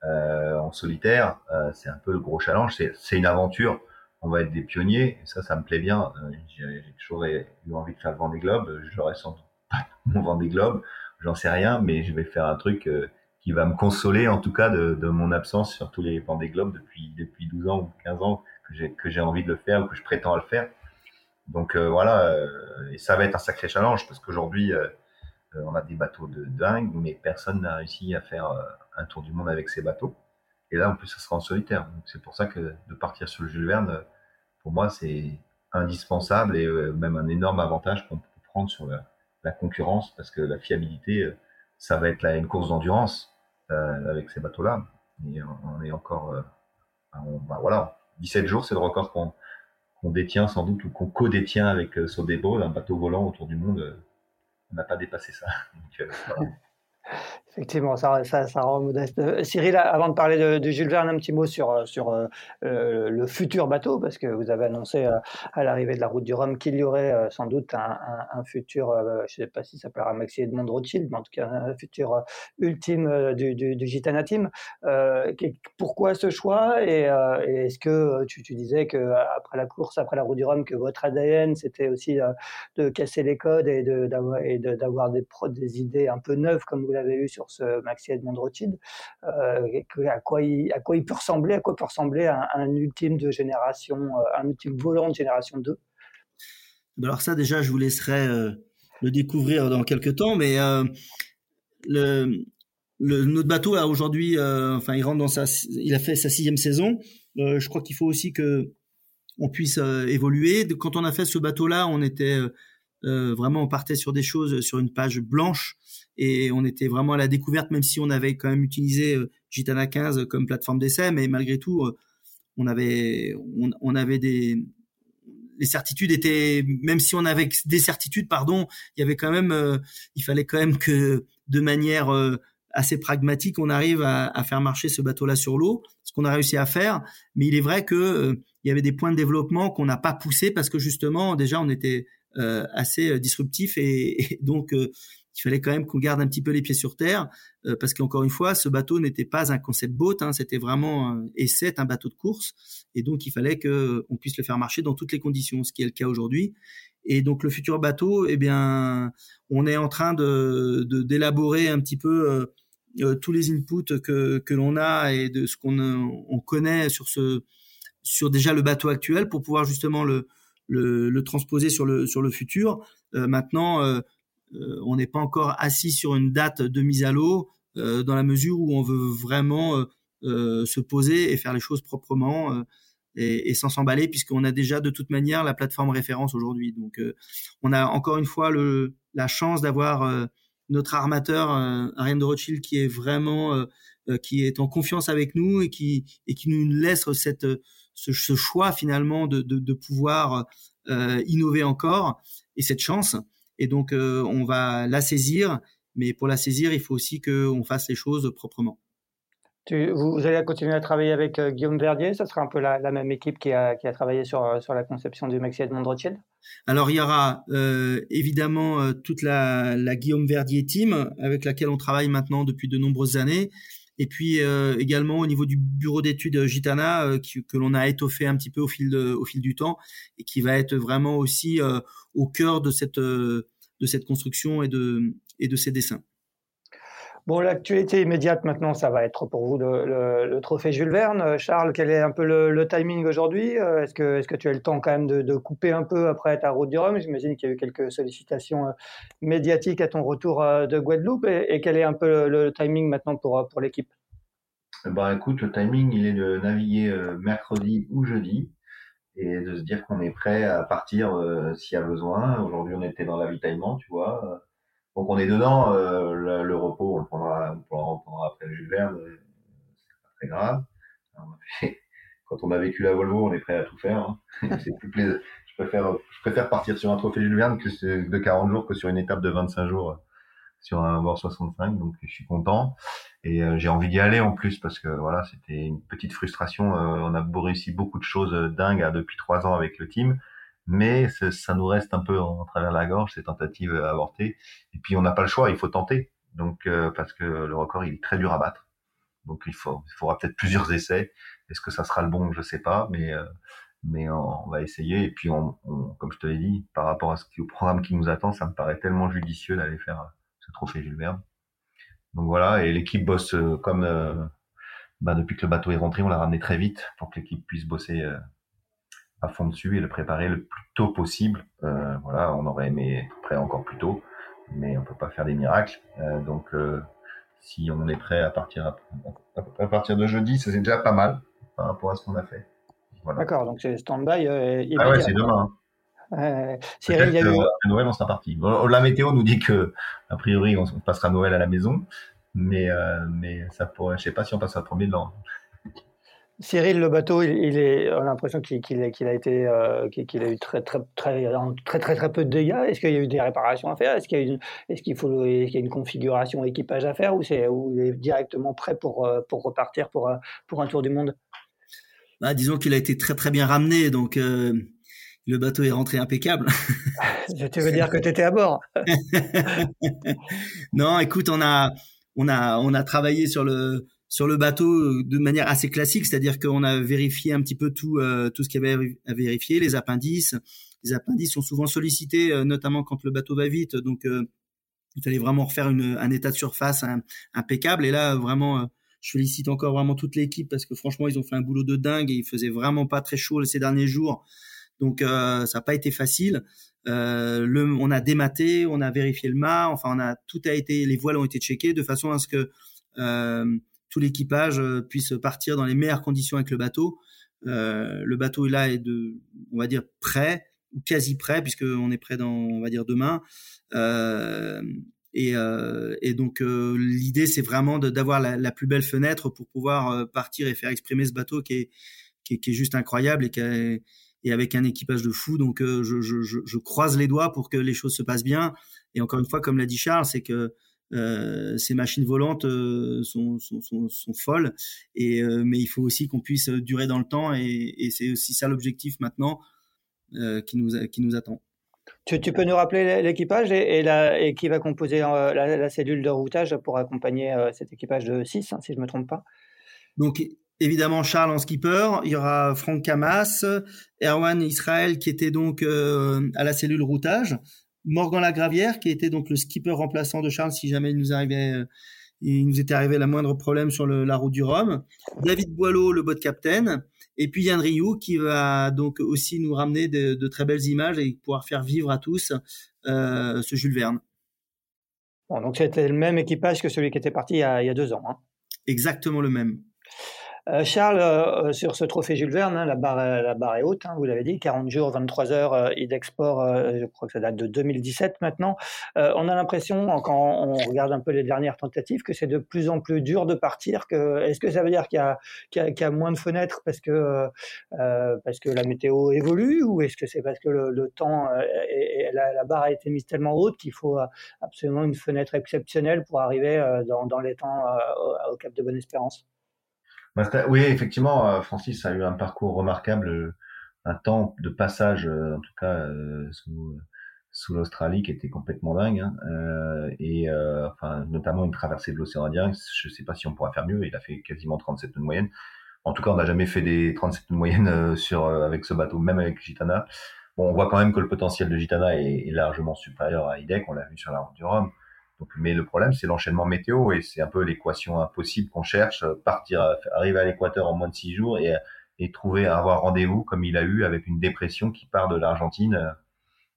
Euh, en solitaire, euh, c'est un peu le gros challenge. C'est une aventure. On va être des pionniers. Et ça, ça me plaît bien. Euh, j'ai toujours eu envie de faire le Vendée Globe. J'aurais sans doute pas mon Vendée Globe. J'en sais rien, mais je vais faire un truc qui va me consoler, en tout cas, de, mon absence sur tous les Vendée Globe depuis, depuis 12 ans ou 15 ans que j'ai envie de le faire ou que je prétends à le faire. Donc voilà, et ça va être un sacré challenge parce qu'aujourd'hui, euh, on a des bateaux de dingue, mais personne n'a réussi à faire euh, un tour du monde avec ces bateaux. Et là, en plus, ça sera en solitaire. c'est pour ça que de partir sur le Jules Verne, pour moi, c'est indispensable et euh, même un énorme avantage qu'on peut prendre sur la, concurrence parce que la fiabilité, ça va être là une course d'endurance avec ces bateaux-là. Et on, est encore, bah, voilà, 17 jours, c'est le record qu'on détient sans doute ou qu'on co-détient avec Sodebo, un bateau volant autour du monde on n'a pas dépassé ça. Euh, Effectivement, ça, ça, ça, rend modeste. Euh, Cyril, avant de parler de, Jules Verne, un petit mot sur, euh, sur euh, le futur bateau, parce que vous avez annoncé à l'arrivée de la route du Rhum qu'il y aurait sans doute un, un, futur, je ne sais pas si ça s'appellera Maxi Edmond Rothschild, mais en tout cas un futur ultime du, du, du Gitana Team. pourquoi ce choix? Et, est-ce que tu, disais que après la course, après la route du Rhum, que votre ADN c'était aussi de casser les codes et d'avoir des, des idées un peu neuves comme vous l'avez eu sur ce Maxi Edmond Rothschild, euh, à, quoi il, peut ressembler, à quoi peut ressembler un, ultime de génération, euh, un ultime volant de génération 2 ben Alors ça déjà, je vous laisserai euh, le découvrir dans quelques temps, mais notre bateau là aujourd'hui, enfin il rentre dans sa, il a fait sa sixième saison. je crois qu'il faut aussi que on puisse évoluer. Quand on a fait ce bateau-là, on était vraiment, on partait sur des choses sur une page blanche et on était vraiment à la découverte, même si on avait quand même utilisé euh, Gitana 15 comme plateforme d'essai, mais malgré tout, euh, on avait, on, avait des, les certitudes étaient, même si on avait des certitudes, pardon, il y avait quand même, euh, il fallait quand même que de manière assez pragmatique, on arrive à, à faire marcher ce bateau-là sur l'eau, ce qu'on a réussi à faire. Mais il est vrai que il y avait des points de développement qu'on n'a pas poussé parce que justement, déjà, on était assez disruptif et, et donc il fallait quand même qu'on garde un petit peu les pieds sur terre, euh, parce qu'encore une fois, ce bateau n'était pas un concept boat, hein, c'était vraiment et c'est un bateau de course, et donc il fallait que on puisse le faire marcher dans toutes les conditions, ce qui est le cas aujourd'hui. Et donc le futur bateau, eh bien, on est en train de d'élaborer un petit peu euh, euh, tous les inputs que que l'on a et de ce qu'on on connaît sur ce sur déjà le bateau actuel pour pouvoir justement le le, transposer sur le sur le futur. maintenant euh, on n'est pas encore assis sur une date de mise à l'eau euh, dans la mesure où on veut vraiment euh, se poser et faire les choses proprement et, sans s'emballer puisqu'on a déjà de toute manière la plateforme référence aujourd'hui. Donc on a encore une fois la chance d'avoir notre armateur Ariane de Rothschild qui est vraiment qui est en confiance avec nous et qui et qui nous laisse cette ce, choix finalement de, pouvoir innover encore et cette chance et donc, euh, on va la saisir mais pour la saisir, il faut aussi qu'on fasse les choses proprement. vous, allez continuer à travailler avec Guillaume Verdier? Ce sera un peu la, même équipe qui a, qui a travaillé sur, sur la conception du Maxi Edmond Rothschild? Alors il y aura évidemment toute la, la, Guillaume Verdier team avec laquelle on travaille maintenant depuis de nombreuses années. Et puis euh, également au niveau du bureau d'études Gitana euh, que l'on a étoffé un petit peu au fil, de, au fil du temps et qui va être vraiment aussi euh, au cœur de cette, de cette construction et de, et de ces dessins. Bon, l'actualité immédiate maintenant, ça va être pour vous le, trophée Jules Verne. Charles, quel est un peu le, timing aujourd'hui? Est-ce que, tu as le temps quand même de, couper un peu après ta route du Rhum? J'imagine qu'il y a eu quelques sollicitations médiatiques à ton retour de Guadeloupe. Et, quel est un peu le, timing maintenant pour l'équipe? Bah, écoute, le timing, il est de naviguer mercredi ou jeudi et de se dire qu'on est prêt à partir s'il y a besoin. Aujourd'hui, on était dans l'avitaillement, tu vois. Donc on est dedans, euh, le, repos, on le prendra, on prendra après le Jules Verne, euh, c'est pas très grave. quand on a vécu la Volvo, on est prêt à tout faire. Hein. c'est plus plaisir. Je préfère, je préfère partir sur un trophée Jules Verne que de 40 jours que sur une étape de 25 jours euh, sur un bord 65. Donc je suis content et j'ai envie d'y aller en plus parce que voilà, c'était une petite frustration. on a réussi beaucoup de choses dingues hein, depuis trois ans avec le team mais ça nous reste un peu en, travers la gorge ces tentatives avortées. Et puis on n'a pas le choix, il faut tenter. Donc euh, parce que le record il est très dur à battre. Donc il faut, il faudra peut-être plusieurs essais. Est-ce que ça sera le bon? Je sais pas, mais euh, mais on, va essayer. Et puis on, comme je te l'ai dit, par rapport à ce qui, au programme qui nous attend, ça me paraît tellement judicieux d'aller faire euh, ce trophée Jules Verne. Donc voilà, et l'équipe bosse comme bah, depuis que le bateau est rentré, on l'a ramené très vite pour que l'équipe puisse bosser à fond dessus et le préparer le plus tôt possible. Euh, voilà, on aurait aimé être prêt encore plus tôt, mais on peut pas faire des miracles. Euh, donc, euh, si on est prêt à partir à, partir de jeudi, ça c'est déjà pas mal par rapport à ce qu'on a fait. D'accord, donc c'est stand-by. ah ouais, c'est demain. Hein. Cyril, il y a eu... À Noël, on sera parti. la météo nous dit que, a priori, on passera Noël à la maison, mais mais ça pourrait. Je sais pas si on passera le premier de l'an. Cyril, le bateau, il, est, on a l'impression qu'il a été, euh, qu'il a eu très très très très très très peu de dégâts. Est-ce qu'il y a eu des réparations à faire? Est-ce qu'il y a une, est-ce qu'il faut, qu'il y a une configuration équipage à faire ou c'est, où il est directement prêt pour euh, pour repartir pour euh, pour un tour du monde? Bah, disons qu'il a été très très bien ramené, donc le bateau est rentré impeccable. tu veux dire que tu étais à bord Non, écoute, on a on a on a travaillé sur le sur le bateau euh, de manière assez classique, c'est-à-dire qu'on a vérifié un petit peu tout, euh, tout ce qu'il y avait à vérifier, les appendices. Les appendices sont souvent sollicités, euh, notamment quand le bateau va vite, donc il fallait vraiment refaire une, un état de surface impeccable. Et là, vraiment, je félicite encore vraiment toute l'équipe parce que franchement, ils ont fait un boulot de dingue et il faisait vraiment pas très chaud ces derniers jours. Donc ça n'a pas été facile. le, on a dématé, on a vérifié le mât, enfin on a tout a été, les voiles ont été checkées de façon à ce que tout l'équipage euh, puisse partir dans les meilleures conditions avec le bateau. Euh, le bateau est là est de, on va dire prêt ou quasi prêt puisqu'on est prêt dans, on va dire demain. Euh, et, et, donc l'idée c'est vraiment d'avoir la, plus belle fenêtre pour pouvoir partir et faire exprimer ce bateau qui est, qui est, est juste incroyable et, qui et avec un équipage de fou. Donc je, je, je, croise les doigts pour que les choses se passent bien. Et encore une fois, comme l'a dit Charles, c'est que euh, ces machines volantes euh, sont, sont, sont, sont, folles, et, euh, mais il faut aussi qu'on puisse durer dans le temps, et, et c'est aussi ça l'objectif maintenant qui, nous, qui nous attend. Tu, tu, peux nous rappeler l'équipage et, et, la, et, qui va composer la, la, cellule de routage pour accompagner cet équipage de 6, hein, si je ne me trompe pas? Donc, évidemment, Charles en skipper, il y aura Franck Camas, Erwan Israël qui était donc à la cellule routage, Morgan Lagravière, qui était donc le skipper remplaçant de Charles si jamais il nous arrivait, euh, il nous était arrivé la moindre problème sur la route du Rhum. David Boileau, le bot captain. Et puis Yann Rioux, qui va donc aussi nous ramener de, très belles images et pouvoir faire vivre à tous euh, ce Jules Verne. Bon, donc c'était le même équipage que celui qui était parti il y a, deux ans. Hein. Exactement le même. Euh, Charles, euh, sur ce trophée Jules Verne, hein, la, barre, la barre est haute, hein, vous l'avez dit, 40 jours, 23 heures, euh, d'export, je crois que ça date de 2017 maintenant. on a l'impression, quand on regarde un peu les dernières tentatives, que c'est de plus en plus dur de partir. Que, est-ce que ça veut dire qu'il y a, y a, moins de fenêtres parce que, parce que la météo évolue ou est-ce que c'est parce que le, temps, et, la, barre a été mise tellement haute qu'il faut absolument une fenêtre exceptionnelle pour arriver dans, dans les temps au Cap de Bonne-Espérance? Bah, oui, effectivement, euh, Francis a eu un parcours remarquable, euh, un temps de passage, euh, en tout cas sous, sous l'Australie, qui était complètement dingue, hein, et enfin notamment une traversée de l'océan Indien. Je sais pas si on pourra faire mieux. Il a fait quasiment 37 nœuds moyenne. En tout cas, on n'a jamais fait des 37 nœuds de moyenne sur avec ce bateau, même avec Gitana. Bon, on voit quand même que le potentiel de Gitana est, est largement supérieur à IDEC. On l'a vu sur la route du Rhum. Donc, mais le problème, c'est l'enchaînement météo et c'est un peu l'équation impossible qu'on cherche, euh, partir, euh, arriver à l'équateur en moins de six jours et, et trouver, avoir rendez-vous comme il a eu avec une dépression qui part de l'Argentine.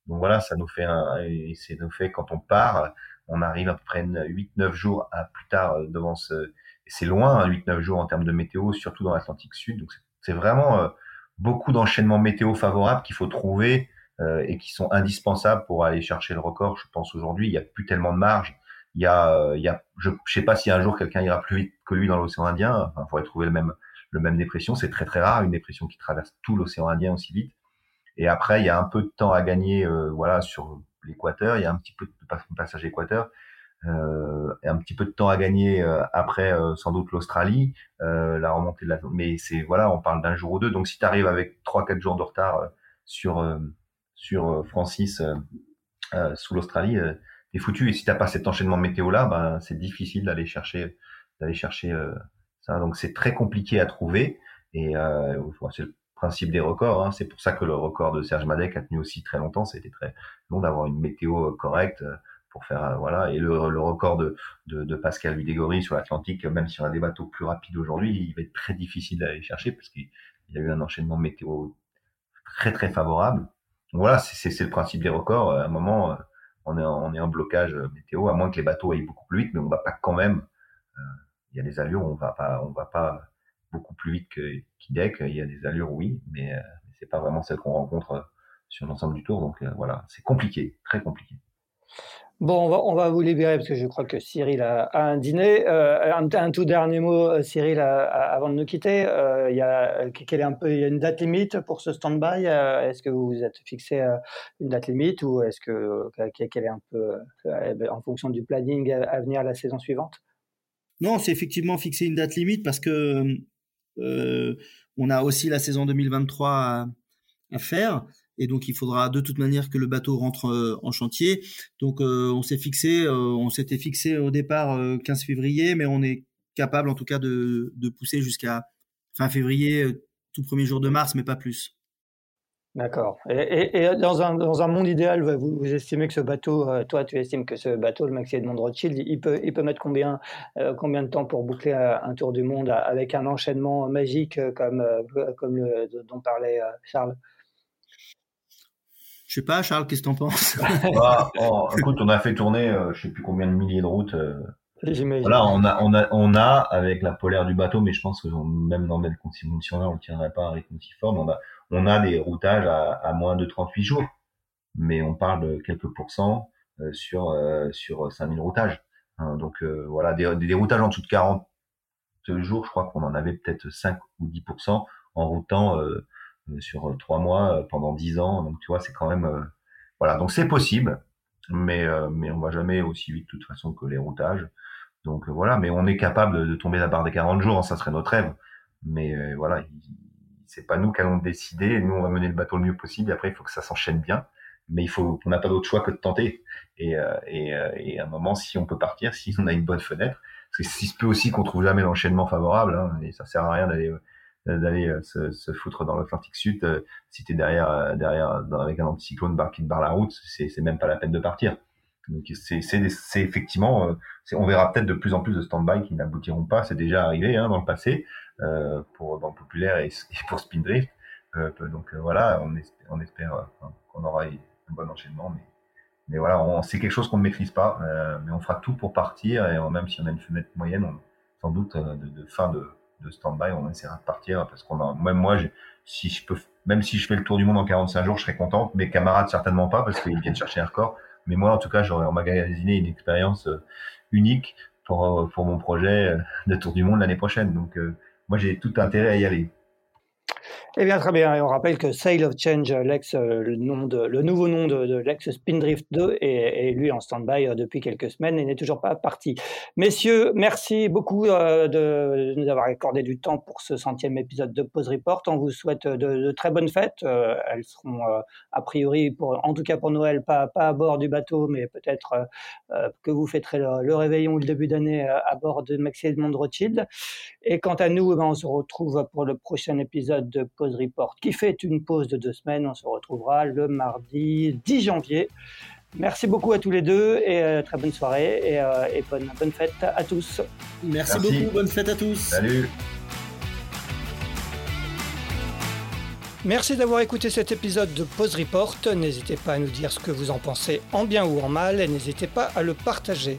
Donc voilà, ça nous fait un, et c'est nous fait quand on part, on arrive à peu près 8-9 jours à plus tard euh, devant ce, c'est loin, 8-9 hein, jours en termes de météo, surtout dans l'Atlantique Sud. Donc c'est vraiment beaucoup d'enchaînements météo favorables qu'il faut trouver euh, et qui sont indispensables pour aller chercher le record. Je pense aujourd'hui, il n'y a plus tellement de marge. Il y a, euh, il y a, je, ne sais pas si un jour quelqu'un ira plus vite que lui dans l'océan Indien. Enfin, il faudrait trouver le même, le même dépression. C'est très très rare une dépression qui traverse tout l'océan Indien aussi vite. Et après, il y a un peu de temps à gagner, euh, voilà, sur l'équateur. Il y a un petit peu de passage équateur. Euh, et un petit peu de temps à gagner après sans doute l'Australie, la remontée de la mais c'est voilà, on parle d'un jour ou deux. Donc si tu arrives avec trois quatre jours de retard sur sur euh, Francis euh, euh, sous l'Australie, t'es foutu. Et si t'as pas cet enchaînement météo là, ben c'est difficile d'aller chercher d'aller chercher ça. Donc c'est très compliqué à trouver. Et c'est le principe des records. Hein. C'est pour ça que le record de Serge Madec a tenu aussi très longtemps. C'était très long d'avoir une météo correcte pour faire voilà. Et le, record de, de, de Pascal Ludégory sur l'Atlantique, même si on a des bateaux plus rapides aujourd'hui, il va être très difficile d'aller chercher parce qu'il y a eu un enchaînement météo très très favorable voilà, c'est le principe des records. À un moment, euh, on est en, on est en blocage euh, météo, à moins que les bateaux aillent beaucoup plus vite, mais on va pas quand même. Euh, il y a des allures où on va pas, on va pas beaucoup plus vite que qu'IDEC. Il y a des allures, oui, mais c'est pas vraiment celle qu'on rencontre sur l'ensemble du tour. Donc voilà, c'est compliqué, très compliqué. Bon, on va, on va, vous libérer parce que je crois que Cyril a, un dîner. Euh, un, tout dernier mot, euh, Cyril, avant de nous quitter. Euh, il, y a, est un peu, il y a une date limite pour ce stand-by. est-ce que vous vous êtes fixé une date limite ou est-ce que quelle est un peu en fonction du planning à, venir la saison suivante? Non, c'est effectivement fixé une date limite parce que on a aussi la saison 2023 à, à faire et donc il faudra de toute manière que le bateau rentre euh, en chantier. Donc euh, on s'est fixé, euh, on s'était fixé au départ 15 février, mais on est capable en tout cas de, de pousser jusqu'à fin février, tout premier jour de mars, mais pas plus. D'accord. Et, dans, un, dans, un, monde idéal, vous, vous, estimez que ce bateau, toi, tu estimes que ce bateau, le Maxi Edmond Rothschild, il peut, il peut mettre combien, combien de temps pour boucler un tour du monde avec un enchaînement magique comme, comme le, dont parlait Charles? Je sais pas, Charles, qu'est-ce que t'en penses? Bah, oh, Écoute, on a fait tourner, euh, je sais plus combien de milliers de routes. Euh. Voilà, on a, on a, on a avec la polaire du bateau, mais je pense que même dans cette condition-là, on ne tiendrait pas à un rythme aussi fort. Mais on a, on a des routages à, à, moins de 38 jours, mais on parle de quelques pourcents euh, sur sur 5000 routages. Hein, donc voilà, des, des, routages en dessous de 40 jours, je crois qu'on en avait peut-être 5 ou 10% en routant euh, sur euh, trois mois euh, pendant dix ans. Donc tu vois, c'est quand même voilà. Donc c'est possible, mais mais on va jamais aussi vite de toute façon que les routages. Donc voilà, mais on est capable de tomber la barre des 40 jours, hein, ça serait notre rêve. Mais voilà, c'est pas nous qui allons décider. Nous, on va mener le bateau le mieux possible. Et après, il faut que ça s'enchaîne bien. Mais il faut, on n'a pas d'autre choix que de tenter. Et, et, et, à un moment, si on peut partir, si on a une bonne fenêtre, parce que si se peut aussi qu'on trouve jamais l'enchaînement favorable, hein, et ça sert à rien d'aller d'aller euh, se, foutre dans l'Atlantique Sud euh, si t'es derrière euh, derrière avec un anticyclone bar qui te barre la route c'est même pas la peine de partir. Donc c'est effectivement on verra peut-être de plus en plus de stand-by qui n'aboutiront pas. C'est déjà arrivé hein, dans le passé euh, pour dans le populaire et, pour Spindrift. Euh, donc voilà on, espère, on espère qu'on aura un bon enchaînement mais mais voilà c'est quelque chose qu'on ne maîtrise pas mais on fera tout pour partir et même si on a une fenêtre moyenne sans doute de fin de de stand-by, on essaiera de partir parce qu'on a, même moi, si je peux, même si je fais le tour du monde en 45 jours, je serais contente. Mes camarades certainement pas parce qu'ils viennent chercher un record. Mais moi, en tout cas, j'aurais emmagasiné une expérience unique pour, pour mon projet de tour du monde l'année prochaine. Donc, moi, j'ai tout intérêt à y aller. Eh bien, très bien. Et on rappelle que Sail of Change, l'ex, euh, le, de, le nouveau nom de, de l'ex Spindrift 2, est, lui en stand-by euh, depuis quelques semaines et n'est toujours pas parti. Messieurs, merci beaucoup euh, de nous avoir accordé du temps pour ce centième épisode de Pause Report. On vous souhaite de, de très bonnes fêtes. elles seront a priori, en tout cas pour Noël, pas, à bord du bateau, mais peut-être que vous fêterez le, réveillon ou le début d'année à bord de Maxi Edmond Rothschild. Et quant à nous, eh ben, on se retrouve pour le prochain épisode de Pause Report qui fait une pause de deux semaines. On se retrouvera le mardi 10 janvier. Merci beaucoup à tous les deux et euh, très bonne soirée et, euh, et, bonne, bonne fête à tous. Merci, Merci, beaucoup, bonne fête à tous. Salut. Merci d'avoir écouté cet épisode de Pause Report. N'hésitez pas à nous dire ce que vous en pensez en bien ou en mal et n'hésitez pas à le partager.